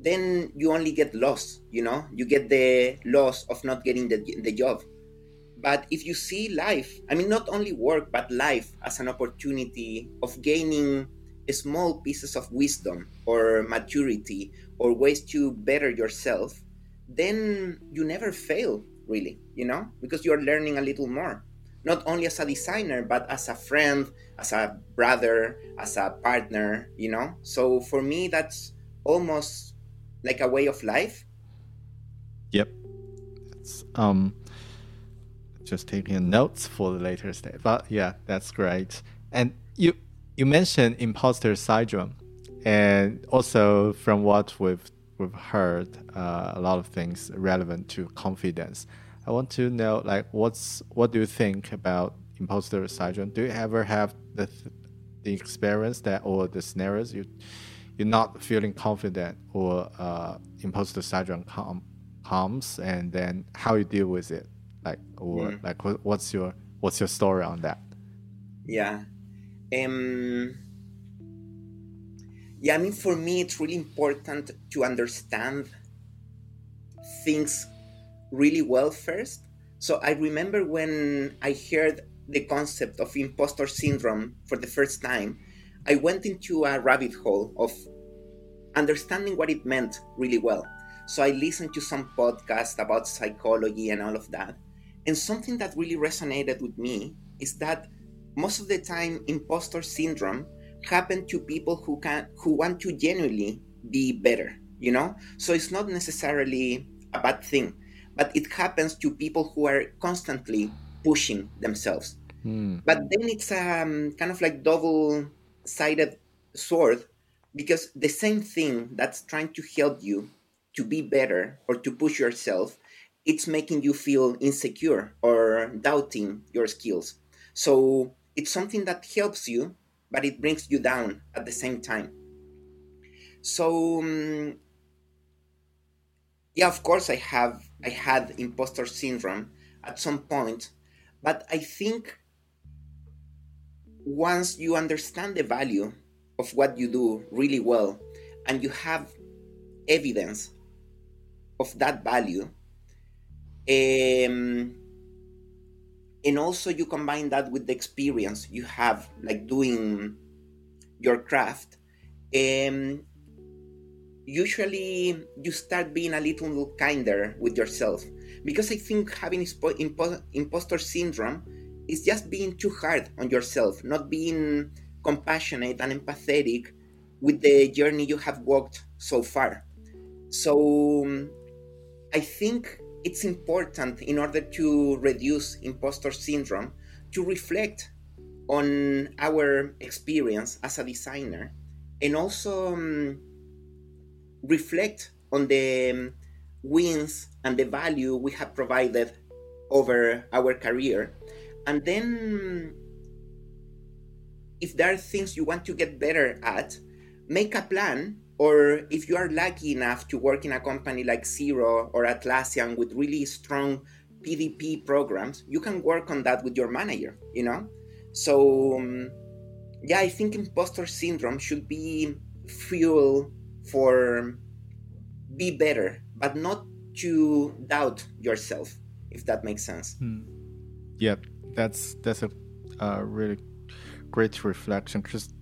then you only get lost you know? You get the loss of not getting the, the job but if you see life i mean not only work but life as an opportunity of gaining small pieces of wisdom or maturity or ways to better yourself, then you never fail, really, you know, because you're learning a little more. Not only as a designer, but as a friend, as a brother, as a partner, you know? So for me, that's almost like a way of life. Yep. It's, um, just taking notes for the later stage. But yeah, that's great. And you you mentioned imposter syndrome, and also from what we've we've heard, uh, a lot of things relevant to confidence. I want to know, like, what's what do you think about imposter syndrome? Do you ever have the the experience that or the scenarios you you're not feeling confident or uh, imposter syndrome com- comes, and then how you deal with it, like, or mm. like, what's your what's your story on that? Yeah, um, yeah, I mean, for me, it's really important to understand things really well first. So I remember when I heard the concept of imposter syndrome for the first time, I went into a rabbit hole of understanding what it meant really well. So I listened to some podcasts about psychology and all of that. And something that really resonated with me is that most of the time imposter syndrome happen to people who can who want to genuinely be better, you know? So it's not necessarily a bad thing, but it happens to people who are constantly pushing themselves. Mm. But then it's um, kind of like double sided sword because the same thing that's trying to help you to be better or to push yourself it's making you feel insecure or doubting your skills. So it's something that helps you but it brings you down at the same time. So um, yeah of course i have i had imposter syndrome at some point but i think once you understand the value of what you do really well and you have evidence of that value um, and also you combine that with the experience you have like doing your craft um, usually you start being a little kinder with yourself because i think having impo- imposter syndrome is just being too hard on yourself not being compassionate and empathetic with the journey you have walked so far. So I think it's important in order to reduce imposter syndrome to reflect on our experience as a designer and also um, reflect on the um, wins and the value we have provided over our career and then if there are things you want to get better at, make a plan. Or if you are lucky enough to work in a company like Xero or Atlassian with really strong PDP programs, you can work on that with your manager, you know? So, um, yeah, I think imposter syndrome should be fuel for be better, but not to doubt yourself, if that makes sense. Hmm. Yeah, that's that's a uh, really great reflection because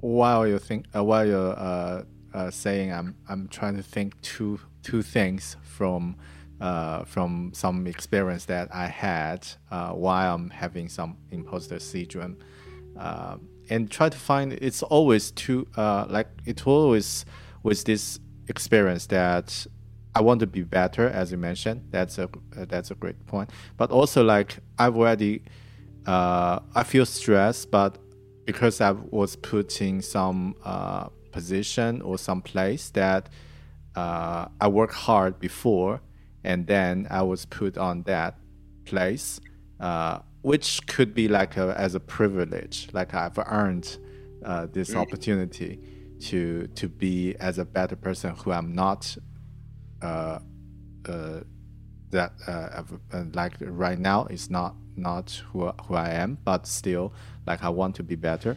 while you think uh, while you're uh, uh, saying I'm I'm trying to think two two things from uh, from some experience that I had uh, while I'm having some imposter syndrome. Uh, and try to find it's always two like it always with this experience that I want to be better as you mentioned. That's a that's a great point. But also like I've already I feel stressed but because I was putting some uh, position or some place that uh, I worked hard before, and then I was put on that place, uh, which could be like a, as a privilege, like I've earned uh, this mm. opportunity to to be as a better person who I'm not. Uh, uh, that like right now is not not who who I am, but still like I want to be better.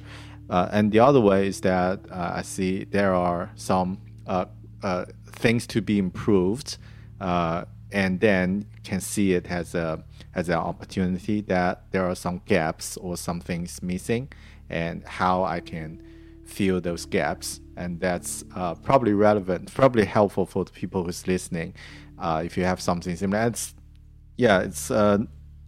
Uh, and the other way is that uh, I see there are some uh, uh things to be improved, uh, and then can see it as a as an opportunity that there are some gaps or some things missing, and how I can fill those gaps. And that's probably relevant, probably helpful for the people who's listening. if you have something similar, it's yeah, it's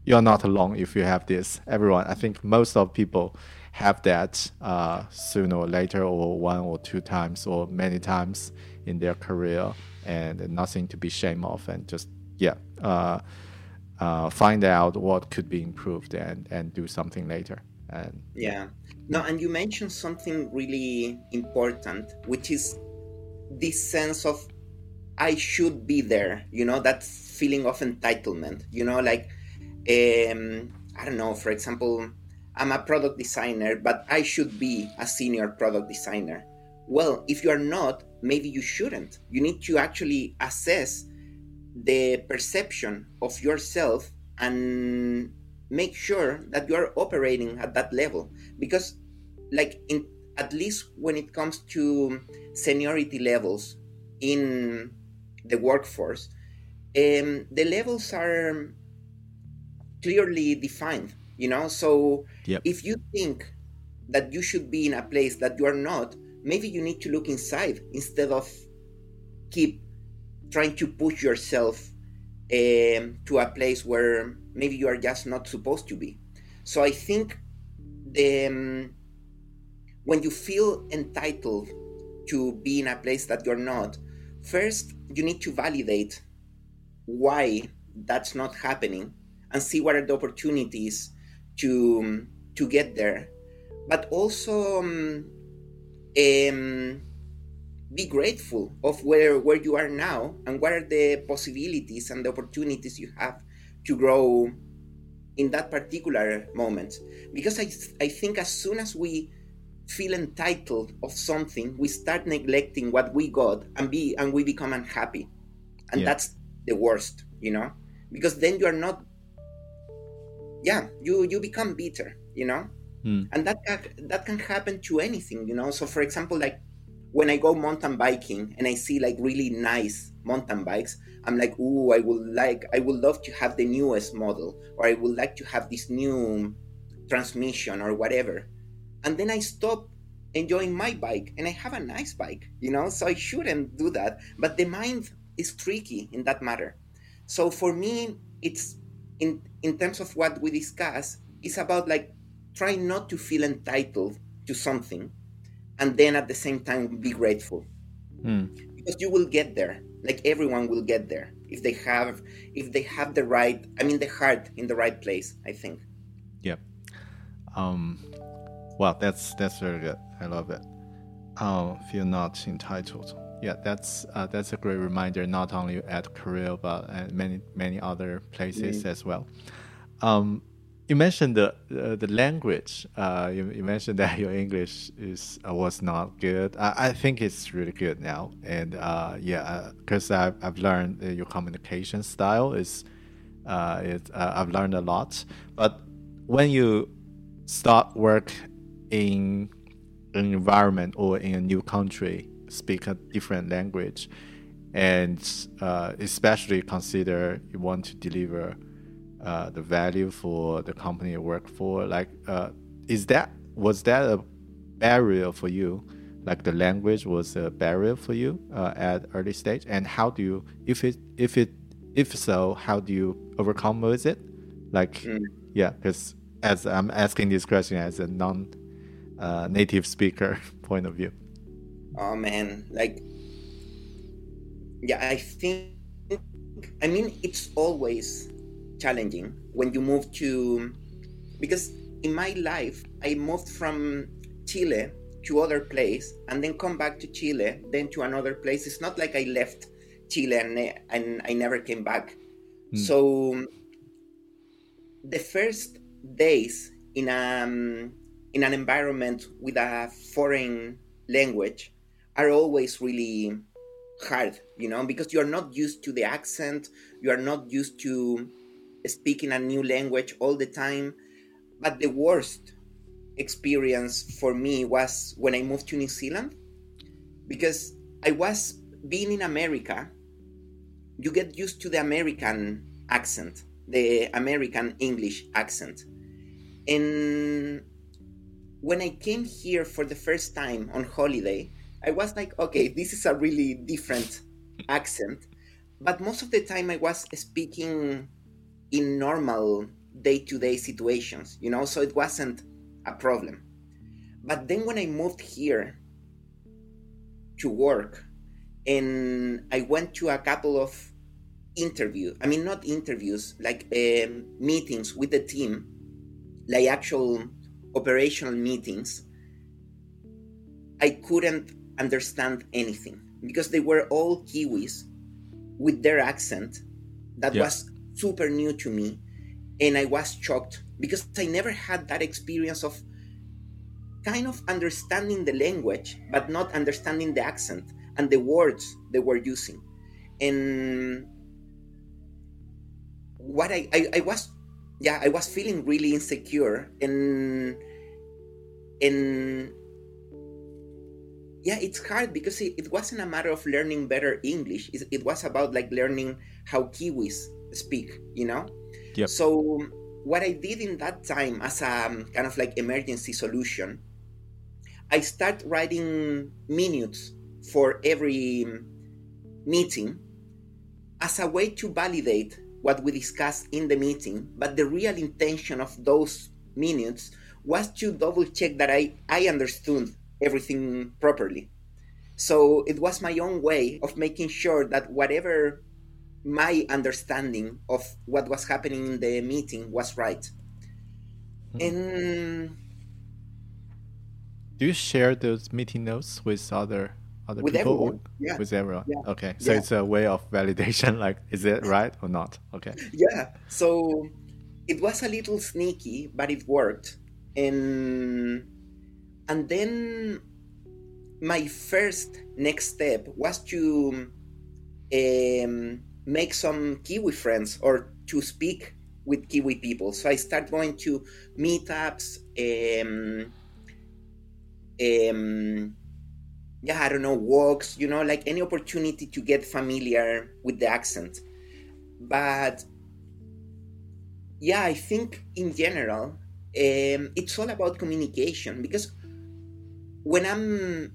you're not alone if you have this. Everyone, I think most of people have that uh, sooner or later, or one or two times, or many times in their career, and nothing to be ashamed of, and just yeah, uh, uh, find out what could be improved and and do something later. And yeah, no, and you mentioned something really important, which is this sense of I should be there. You know that feeling of entitlement. You know, like um, I don't know, for example, I'm a product designer, but I should be a senior product designer. Well, if you are not, maybe you shouldn't. You need to actually assess the perception of yourself and make sure that you are operating at that level because like in at least when it comes to seniority levels in the workforce um, the levels are clearly defined you know so yep. if you think that you should be in a place that you are not maybe you need to look inside instead of keep trying to push yourself um, to a place where maybe you are just not supposed to be. So I think the um, when you feel entitled to be in a place that you're not, first you need to validate why that's not happening and see what are the opportunities to to get there. But also um, um, be grateful of where where you are now and what are the possibilities and the opportunities you have to grow in that particular moment. Because I, I think as soon as we feel entitled of something we start neglecting what we got and be and we become unhappy. And yeah. that's the worst you know? Because then you are not yeah you you become bitter you know? Mm. and that that can happen to anything you know? So for example like when i go mountain biking and i see like really nice mountain bikes i'm like ooh i would like i would love to have the newest model or i would like to have this new transmission or whatever. And then i stop enjoying my bike and i have a nice bike you know? So i shouldn't do that but the mind is tricky in that matter. So for me it's in in terms of what we discuss it's about like trying not to feel entitled to something and then at the same time be grateful. Mm. because you will get there. Like everyone will get there if they have if they have the right i mean the heart in the right place i think. Yeah um well that's that's very good. I love it. Uh, feel not entitled yeah, that's uh, that's a great reminder, not only at Korea but at many many other places mm. as well. Um, you mentioned the uh, the language. Uh, you, you, mentioned that your English is uh, was not good. I, I, think it's really good now, and uh, yeah, because uh, I've, I've learned your communication style is it, I've learned a lot. But when you start work in an environment or in a new country, speak a different language, and uh, especially consider you want to deliver uh, the value for the company you work for. Like, uh, is that was that a barrier for you? Like the language was a barrier for you uh, at early stage, and how do you, if it, if it, if so, how do you overcome with it? Like, mm. yeah, because as I'm asking this question as a non-native uh, speaker point of view oh man. Like yeah i think i mean it's always challenging when you move to because in my life i moved from chile to other place and then come back to chile then to another place. It's not like i left chile and, and i never came back. Mm. so the first days in a um, in an environment with a foreign language are always really hard, you know, because you are not used to the accent, you are not used to speaking a new language all the time. But the worst experience for me was when I moved to New Zealand because I was being in America, you get used to the American accent, the American English accent. And when I came here for the first time on holiday, I was like, okay, this is a really different accent. But most of the time, I was speaking in normal day to day situations, you know, so it wasn't a problem. But then when I moved here to work, and I went to a couple of interviews, I mean, not interviews, like um, meetings with the team, like actual operational meetings, I couldn't understand anything because they were all Kiwis with their accent that yeah. was super new to me. And I was shocked because I never had that experience of kind of understanding the language, but not understanding the accent and the words they were using. And what I, I, I was yeah, I was feeling really insecure and and yeah it's hard because it, it, wasn't a matter of learning better english it, it, was about like learning how kiwis speak you know yep. so what i did in that time as a um, kind of like emergency solution I start writing minutes for every meeting as a way to validate what we discussed in the meeting. But the real intention of those minutes was to double check that I, I understood everything properly. So it was my own way of making sure that whatever my understanding of what was happening in the meeting was right. Mm-hmm. And do you share those meeting notes with other other with people? Everyone. Yeah. With everyone. Yeah. Okay. So yeah. it's a way of validation. Like, is it right or not? Okay. Yeah. So it was a little sneaky, but it worked. And and then my first next step was to um, make some Kiwi friends or to speak with Kiwi people. So I started going to meetups, um, um, yeah, I don't know, walks, you know, like any opportunity to get familiar with the accent. But yeah, I think in general, um, it's all about communication because when I'm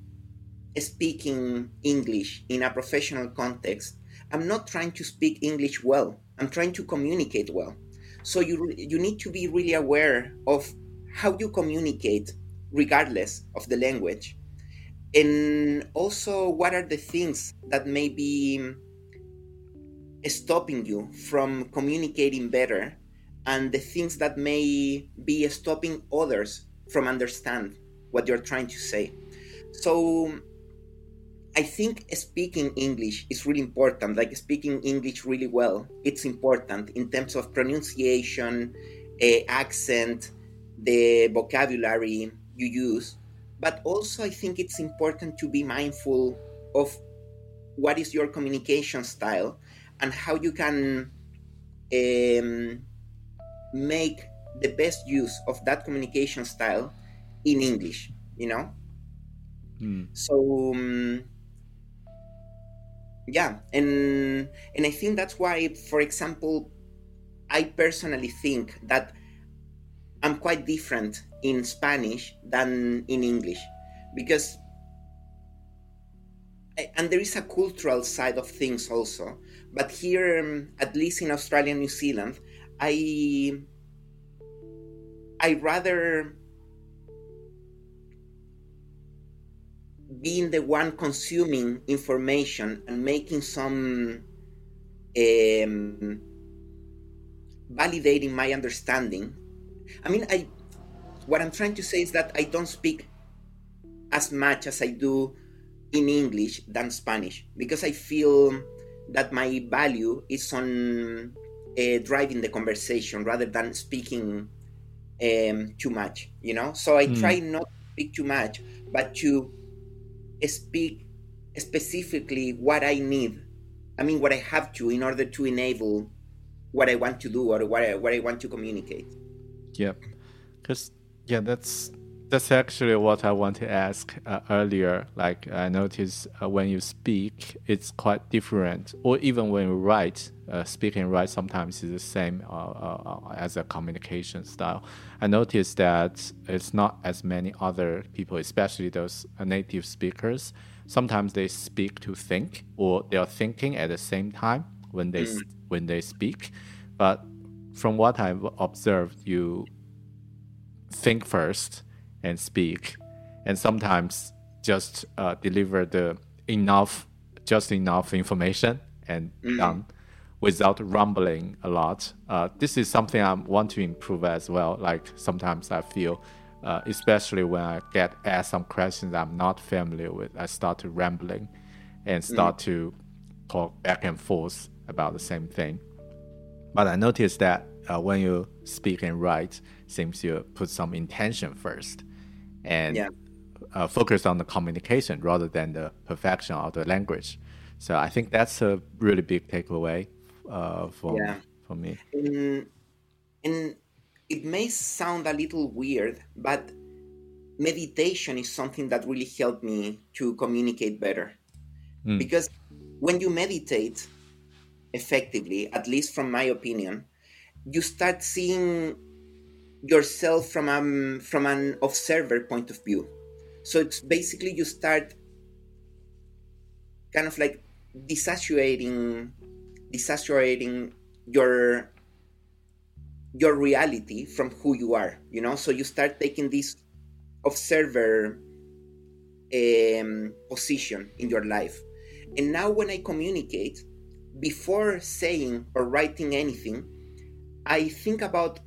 speaking English in a professional context, I'm not trying to speak English well. I'm trying to communicate well. So you you need to be really aware of how you communicate regardless of the language. And also what are the things that may be stopping you from communicating better and the things that may be stopping others from understand what you're trying to say. So I think speaking English is really important, like speaking English really well. It's important in terms of pronunciation, uh, accent, the vocabulary you use. But also, I think it's important to be mindful of what is your communication style and how you can um, make the best use of that communication style in English, you know? Mm. So, um, yeah and and i think that's why for example i personally think that i'm quite different in spanish than in english because and there is a cultural side of things also but here um, at least in australia and new zealand i i rather being the one consuming information and making some um, validating my understanding. I mean, I what I'm trying to say is that I don't speak as much as I do in English than Spanish because I feel that my value is on uh, driving the conversation rather than speaking um, too much. You know, so I mm. try not to speak too much, but to speak specifically what I need. I mean, what I have to in order to enable what I want to do or what I, what I want to communicate. Yep, because yeah, that's that's actually what I want to ask uh, earlier. Like I noticed uh, when you speak, it's quite different, or even when you write, uh, speak and write sometimes is the same uh, uh, as a communication style. I noticed that it's not as many other people, especially those native speakers. Sometimes they speak to think, or they are thinking at the same time when they mm. when they speak. But from what I've observed, you think first and speak, and sometimes just uh, deliver the enough, just enough information and mm-hmm. done without rumbling a lot. Uh, this is something I want to improve as well. Like sometimes I feel, uh, especially when I get asked some questions I'm not familiar with, I start to rambling and mm. start mm. to talk back and forth about the same thing. But I noticed that uh, when you speak and write, seems you put some intention first and yeah. uh, focus on the communication rather than the perfection of the language. So I think that's a really big takeaway uh, for yeah. for me. And, and it may sound a little weird, but meditation is something that really helped me to communicate better. Mm. Because when you meditate effectively, at least from my opinion, you start seeing yourself from um from an observer point of view So it's basically you start kind of like disassociating disassociating your your reality from who you are you know? So you start taking this observer um, position in your life. And now when i communicate before saying or writing anything i think about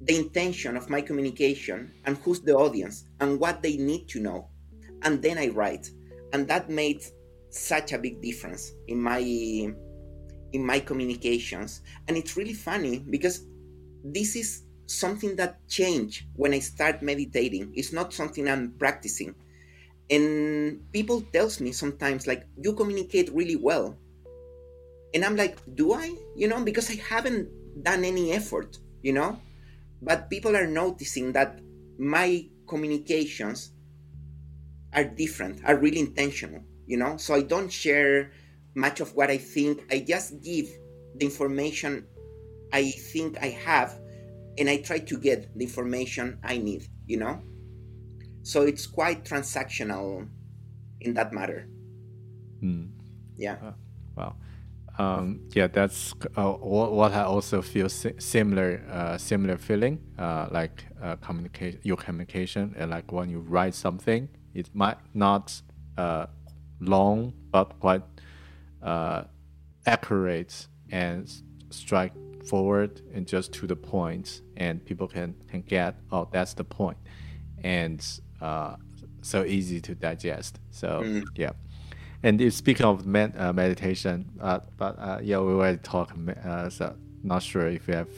the intention of my communication and who's the audience and what they need to know. And then i write. And that made such a big difference in my in my communications. And it's really funny because this is something that changed when i start meditating. It's not something i'm practicing. And people tells me sometimes like you communicate really well. And i'm like do i? You know because i haven't done any effort you know? But people are noticing that my communications are different are really intentional you know? So i don't share much of what i think i just give the information i think i have and i try to get the information i need you know so it's quite transactional in that matter mm. yeah uh, wow um, yeah, that's uh, what I also feel si similar, uh, similar feeling. Uh, like uh, communication, your communication, and like when you write something, it might not uh, long but quite uh, accurate and strike forward and just to the point, and people can can get oh that's the point, and uh, so easy to digest. So mm. yeah. And if speaking of med, uh, meditation, uh, but uh, yeah, we already talked. Uh, so not sure if you have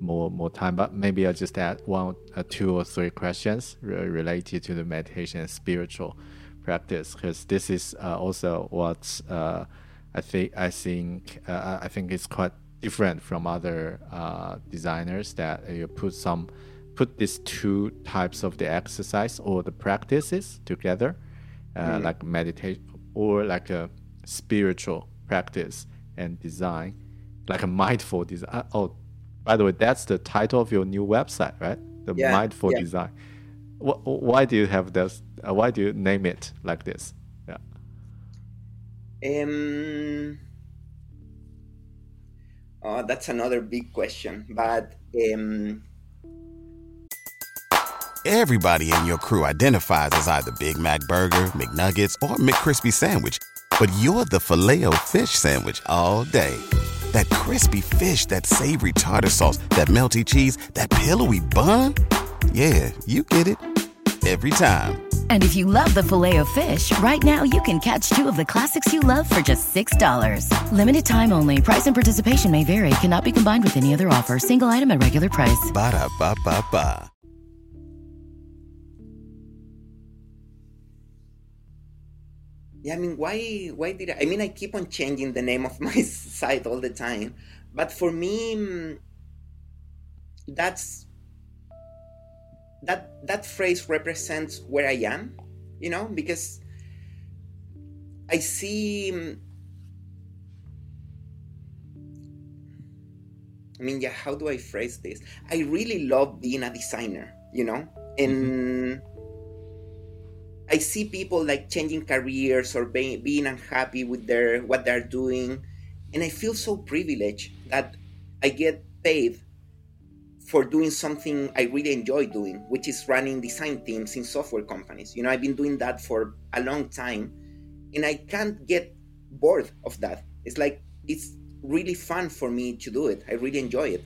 more more time, but maybe I'll just add one, uh, two or three questions related to the meditation and spiritual practice, because this is uh, also what I think I think I think it's quite different from other designers that you put some put these two types of the exercise or the practices together, mm. like meditation or like a spiritual practice and design, like a mindful design. Uh, oh, by the way, that's the title of your new website, right? The yeah, mindful yeah. design. Why do you have this? Uh, why do you name it like this? Um. Oh, that's another big question, but um. Everybody in your crew identifies as either Big Mac Burger, McNuggets, or McCrispy Sandwich, but you're the filet fish Sandwich all day. That crispy fish, that savory tartar sauce, that melty cheese, that pillowy bun. Yeah, you get it every time. And if you love the filet of fish, right now you can catch two of the classics you love for just $6. Limited time only. Price and participation may vary. Cannot be combined with any other offer. Single item at regular price. Ba da ba ba ba. yeah, I mean, why why did I? I mean, I keep on changing the name of my site all the time, but for me, mm, that's that that phrase represents where I am, you know, because I see. Mm, I mean, yeah, how do I phrase this? I really love being a designer, you know, and. Mm-hmm I see people like changing careers or being, being unhappy with their what they're doing, and I feel so privileged that I get paid for doing something I really enjoy doing, which is running design teams in software companies. You know, I've been doing that for a long time, and I can't get bored of that. It's like it's really fun for me to do it. I really enjoy it,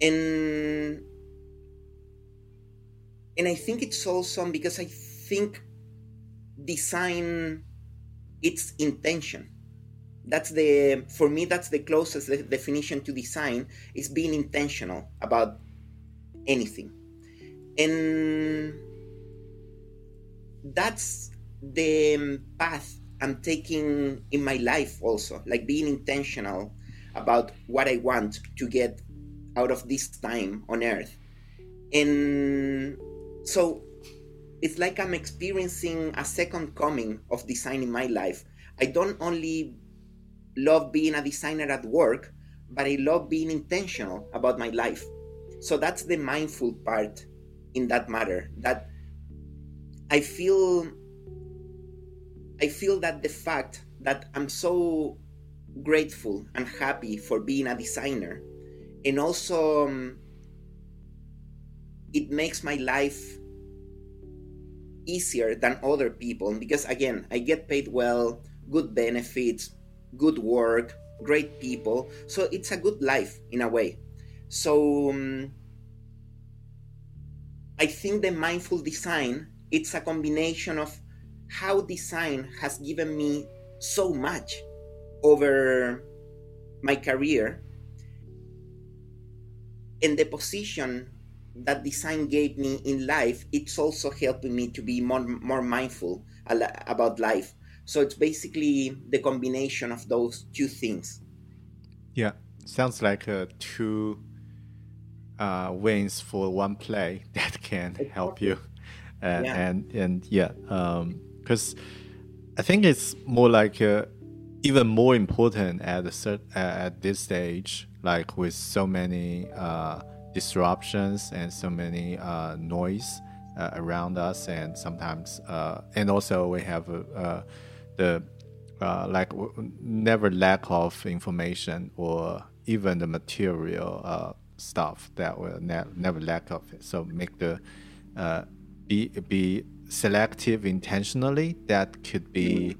and and I think it's awesome because I think design its intention that's the for me that's the closest definition to design is being intentional about anything and that's the um, path i'm taking in my life also like being intentional about what i want to get out of this time on earth and so it's like I'm experiencing a second coming of design in my life. I don't only love being a designer at work, but I love being intentional about my life. So that's the mindful part in that matter. That I feel I feel that the fact that I'm so grateful and happy for being a designer and also um, it makes my life easier than other people because again i get paid well good benefits good work great people. So it's a good life in a way. So um, i think the mindful design it's a combination of how design has given me so much over my career and the position that design gave me in life it's also helping me to be more more mindful about life so it's basically the combination of those two things. Yeah sounds like uh, two uh, wins for one play that can help you. And yeah. and, and yeah because um, i think it's more like uh, even more important at a cert- at this stage like with so many uh, disruptions and so many uh, noise uh, around us, and sometimes, uh, and also we have uh, the uh, like never lack of information or even the material uh, stuff that will ne- never lack of it. So make the be be selective intentionally. That could be.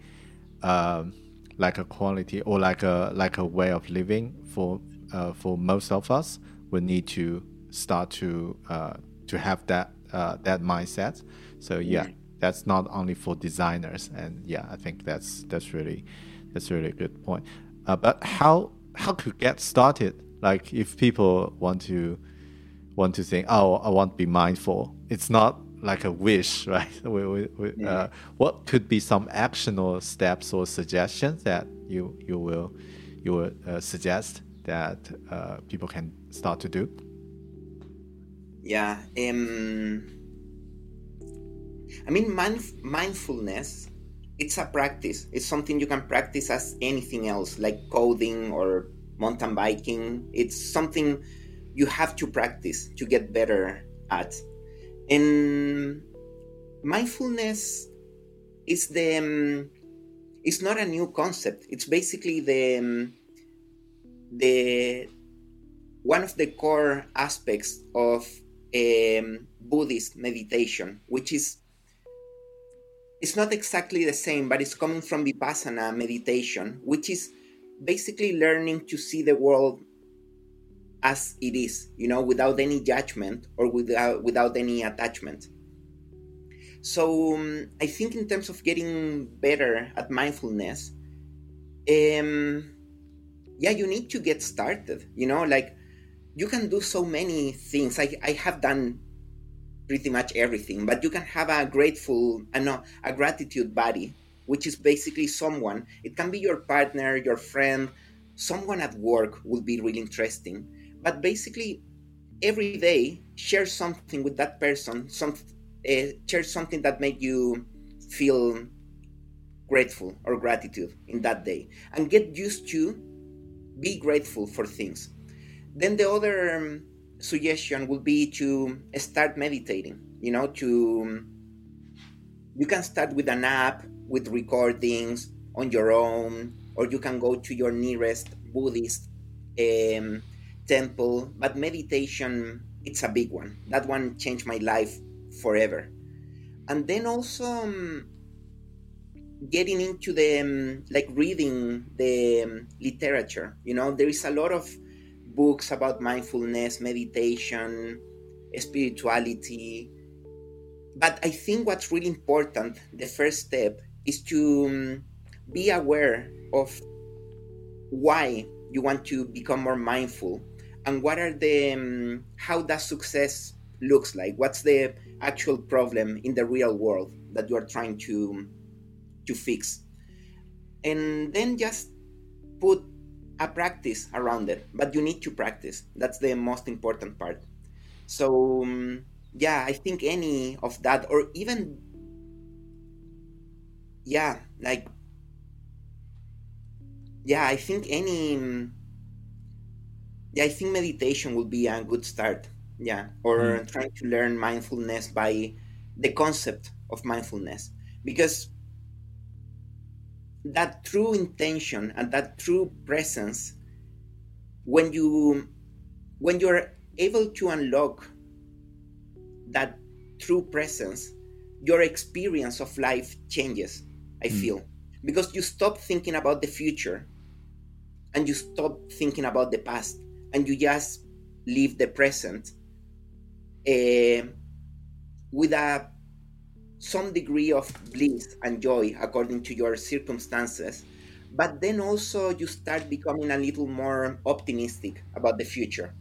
Um, like a quality or like a like a way of living for uh, for most of us we need to start to uh, to have that uh, that mindset. So yeah, that's not only for designers, and yeah, I think that's that's really that's really a good point. Uh, but how how to get started? Like if people want to want to think, oh, I want to be mindful. It's not like a wish, right? We, we, we, yeah. uh, what could be some action or steps or suggestions that you you will you will uh, suggest that uh, people can start to do? Yeah. Um, I mean, mind- mindfulness. It's a practice. It's something you can practice as anything else, like coding or mountain biking. It's something you have to practice to get better at. And mindfulness is the um, it's not a new concept. It's basically the um, the one of the core aspects of um, Buddhist meditation, which is it's not exactly the same, but it's coming from Vipassana meditation, which is basically learning to see the world as it is, you know, without any judgment or without without any attachment. So um, I think in terms of getting better at mindfulness, um, yeah, you need to get started. You know, like you can do so many things. I, I have done pretty much everything, but you can have a grateful, I know, a gratitude buddy, which is basically someone. It can be your partner, your friend, someone at work would be really interesting. But basically, every day, share something with that person. Some uh, share something that make you feel grateful or gratitude in that day, and get used to be grateful for things then the other um, suggestion would be to start meditating. You know, to you can start with an app with recordings on your own, or you can go to your nearest Buddhist um, temple. But meditation, it's a big one. That one changed my life forever. And then also um, getting into the um, like reading the um, literature. You know, there is a lot of books about mindfulness, meditation, spirituality. But I think what's really important, the first step, is to um, be aware of why you want to become more mindful and what are the um, how does success looks like what's the actual problem in the real world that you are trying to to fix and then just put a practice around it, but you need to practice. That's the most important part. So um, yeah, I think any of that, or even yeah, like yeah, I think any um, yeah, I think meditation would be a good start. Yeah, or mm. trying to learn mindfulness by the concept of mindfulness because that true intention and that true presence when you when you're able to unlock that true presence your experience of life changes i mm. feel because you stop thinking about the future and you stop thinking about the past and you just live the present uh, with a some degree of bliss and joy according to your circumstances but then also you start becoming a little more optimistic about the future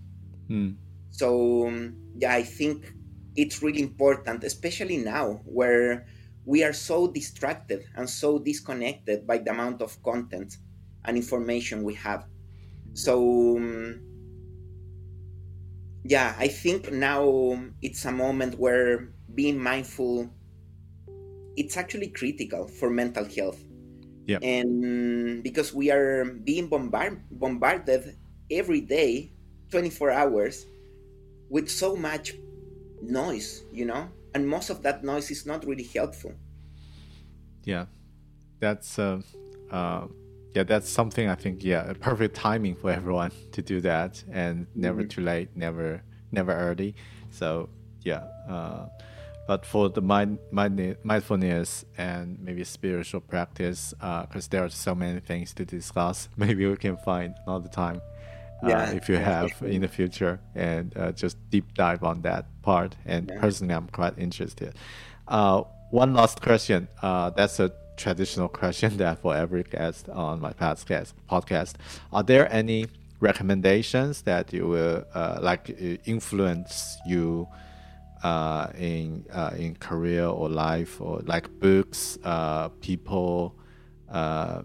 mm. so um, yeah i think it's really important especially now where we are so distracted and so disconnected by the amount of content and information we have so um, yeah i think now it's a moment where being mindful it's actually critical for mental health. Yeah. And because we are being bombard- bombarded every day 24 hours with so much noise you know? And most of that noise is not really helpful. Yeah. That's uh, uh yeah that's something i think yeah perfect timing for everyone to do that and never mm-hmm. too late never never early. So yeah uh but for the mind, mind, mindfulness and maybe spiritual practice, because uh, there are so many things to discuss, maybe we can find another time. Uh, yeah, if you have in the future. And uh, just deep dive on that part. And yeah. personally i'm quite interested. Uh, one last question. Uh, that's a traditional question that for every guest on my podcast podcast. Are there any recommendations that you will uh, like influence you uh, in uh, in career or life or like books, uh, people, uh,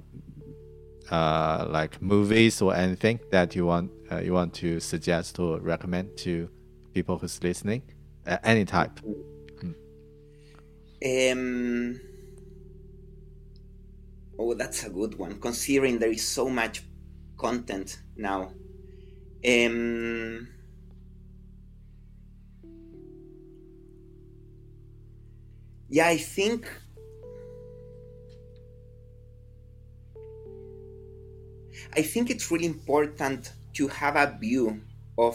uh, like movies or anything that you want uh, you want to suggest or recommend to people who's listening, any type. Hmm. Um. Oh, that's a good one. Considering there is so much content now. Um yeah, I think I think it's really important to have a view of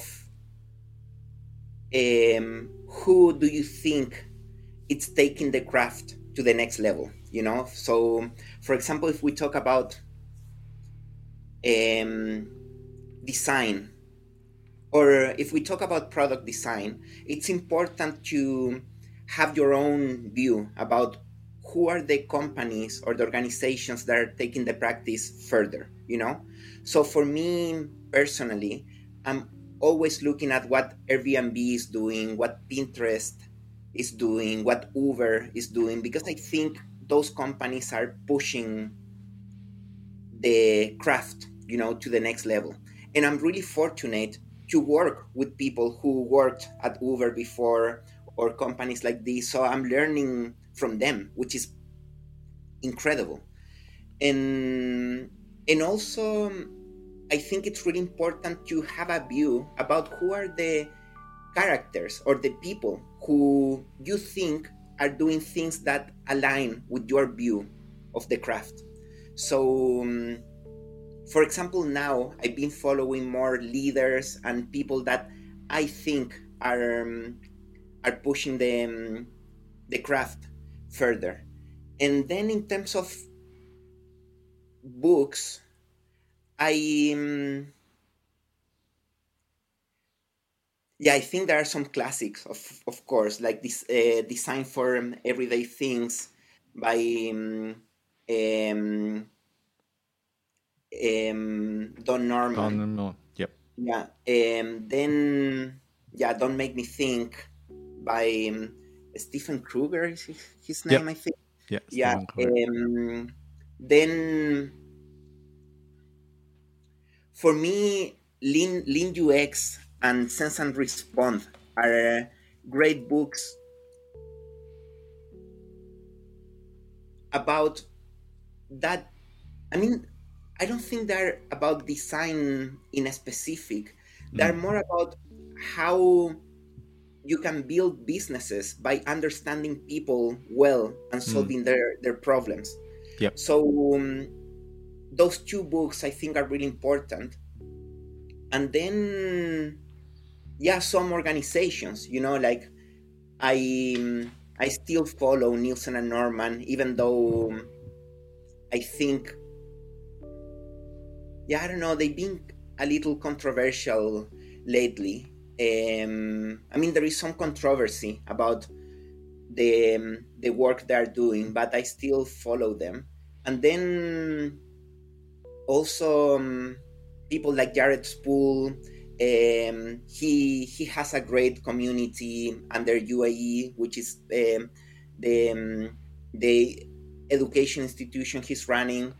um, who do you think it's taking the craft to the next level. You know, so for example, if we talk about um, design, or if we talk about product design, it's important to have your own view about who are the companies or the organizations that are taking the practice further you know? So for me personally i'm always looking at what airbnb is doing what pinterest is doing what uber is doing because i think those companies are pushing the craft you know to the next level. And i'm really fortunate to work with people who worked at uber before or companies like this. So I'm learning from them, which is incredible. And and also I think it's really important to have a view about who are the characters or the people who you think are doing things that align with your view of the craft. So um, for example, now I've been following more leaders and people that I think are um, are pushing the um, the craft further. And then in terms of books, I um, yeah, I think there are some classics of of course, like this uh, design for um, everyday things by um, um, um, Don Norman. Don Norman. Yep. Yeah. Um, then yeah, don't make me think by um, Stephen Kruger is his name, yep. I think. Yeah. Yeah. Um, then for me, Lean, Lean UX and Sense and Respond are great books about that. I mean, I don't think they're about design in a specific. They're mm. more about how you can build businesses by understanding people well and solving mm. their their problems. Yep. So um, those two books i think are really important. And then yeah some organizations you know like i um, i still follow nielsen and norman even though i think yeah i don't know they've been a little controversial lately um, I mean, there is some controversy about the um, the work they're doing, but I still follow them. And then also um, people like Jared Spool. Um, he he has a great community under UIE, which is um, the um, the education institution he's running.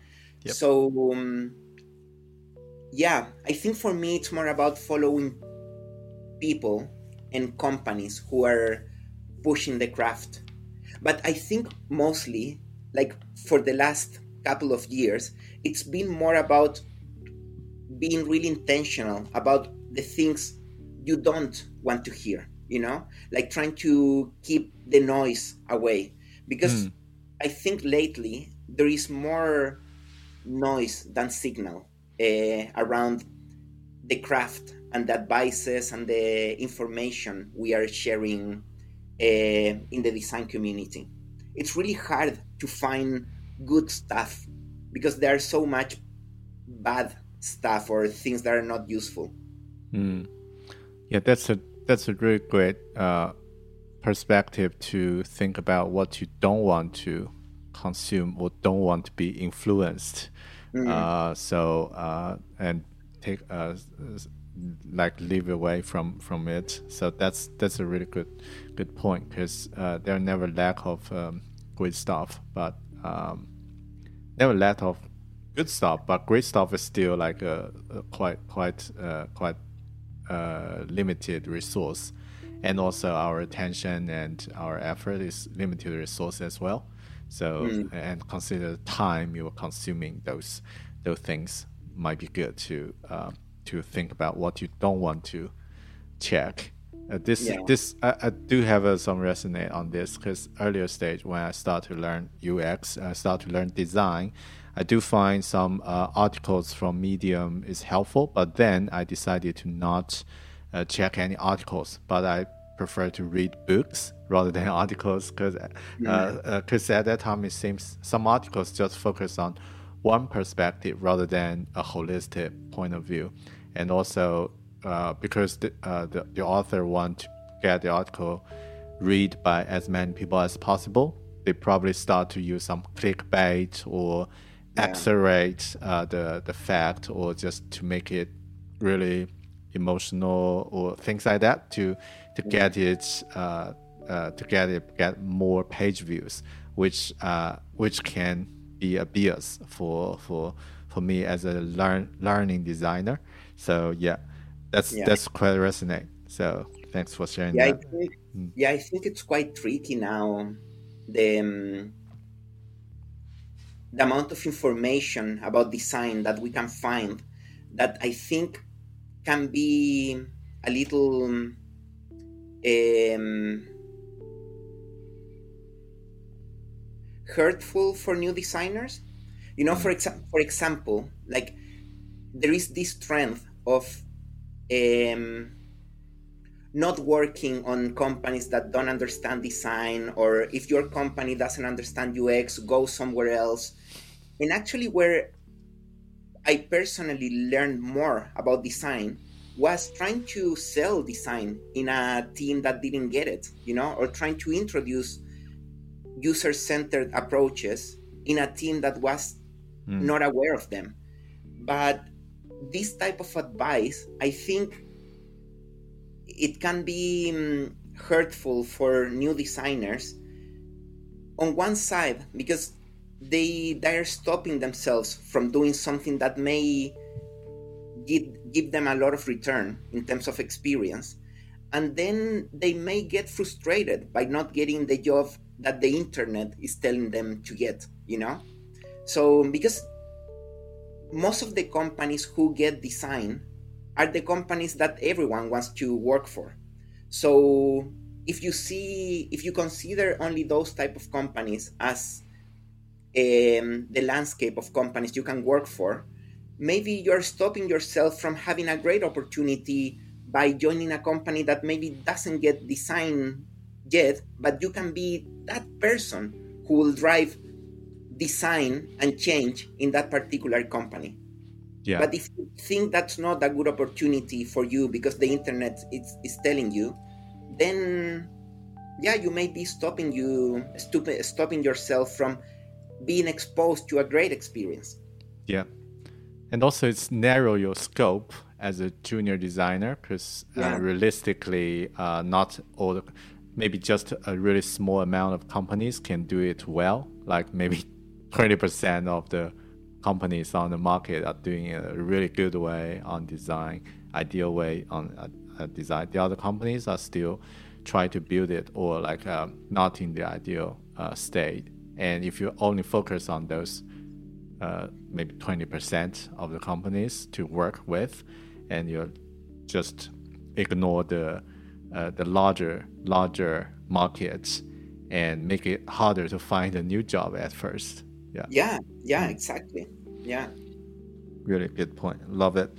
Yep. So yeah, I think for me it's more about following people and companies who are pushing the craft. But I think mostly, like for the last couple of years, it's been more about being really intentional about the things you don't want to hear, you know, like trying to keep the noise away. Because mm. I think lately there is more noise than signal uh, around the craft and the advices and the information we are sharing uh, in the design community. It's really hard to find good stuff because there's so much bad stuff or things that are not useful. Mm. Yeah, that's a that's a really great uh, perspective to think about what you don't want to consume or don't want to be influenced. Mm-hmm. Uh, so uh, and take uh, like live away from from it. So that's that's a really good good point because uh, there are never lack of um, great stuff, but um, never lack of good stuff. But great stuff is still like a, a quite quite uh, quite uh, limited resource, and also our attention and our effort is limited resource as well. So mm. and consider the time you are consuming those those things might be good to. Um, to think about what you don't want to check. Uh, this yeah. this I, I, do have uh, some resonate on this because earlier stage when I start to learn UX, I start to learn design. I do find some uh, articles from Medium is helpful, but then I decided to not uh, check any articles, but I prefer to read books rather than articles because because uh, uh, at that time it seems some articles just focus on one perspective rather than a holistic point of view and also uh, because the, uh, the, the author want to get the article read by as many people as possible, they probably start to use some clickbait or yeah. accelerate uh, the the fact or just to make it really emotional or things like that to to get it uh, uh, to get it get more page views, which uh, which can be a bias for for for me as a learn learning designer. So yeah, that's yeah. that's quite resonate. So thanks for sharing yeah, that. I think, mm. Yeah, I think it's quite tricky now. The um, the amount of information about design that we can find that I think can be a little um, hurtful for new designers. You know, for example, for example, like there is this trend of um, not working on companies that don't understand design, or if your company doesn't understand UX, go somewhere else. And actually, where I personally learned more about design was trying to sell design in a team that didn't get it, you know, or trying to introduce user centered approaches in a team that was mm. not aware of them. But this type of advice, I think it can be um, hurtful for new designers on one side because they they're stopping themselves from doing something that may give give them a lot of return in terms of experience. And then they may get frustrated by not getting the job that the internet is telling them to get you know? So because most of the companies who get design are the companies that everyone wants to work for. So if you see, if you consider only those type of companies as um, the landscape of companies you can work for, maybe you're stopping yourself from having a great opportunity by joining a company that maybe doesn't get design yet, but you can be that person who will drive design and change in that particular company. Yeah. But if you think that's not a good opportunity for you because the internet is, is telling you, then yeah, you may be stopping you stupid, stopping yourself from being exposed to a great experience. Yeah. And also it's narrow your scope as a junior designer because uh, realistically uh, not all the, maybe just a really small amount of companies can do it well like maybe 20% of the companies on the market are doing it a really good way on design ideal way on uh, uh, design. The other companies are still try to build it or like uh, not in the ideal uh, state. And if you only focus on those uh, maybe 20% of the companies to work with and you just ignore the uh, the larger larger markets and make it harder to find a new job at first yeah Yeah, yeah, exactly. Yeah. really good point love it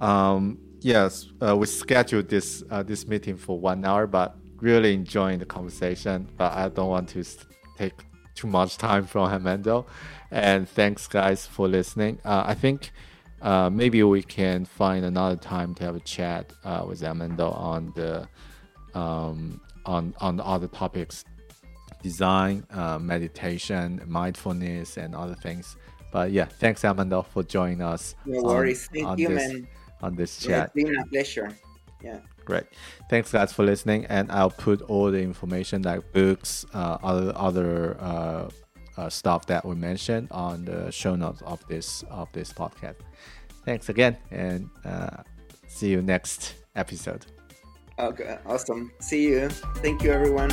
um, yes uh, we scheduled this uh, this meeting for one hour but really enjoying the conversation but i don't want to take too much time from Armando. and thanks guys for listening uh, i think uh, maybe we can find another time to have a chat uh, with Armando on the um, on on the other topics design uh, meditation mindfulness and other things but yeah thanks Armando for joining us No on- Thank on you, this, man. on this Yeah, chat it's been a pleasure. Yeah. Great. Thanks, guys, for listening. And I'll put all the information like books, uh, other other uh, uh, stuff that we mentioned on the show notes of this of this podcast. Thanks again, and uh, see you next episode. Okay. Awesome. See you. Thank you, everyone.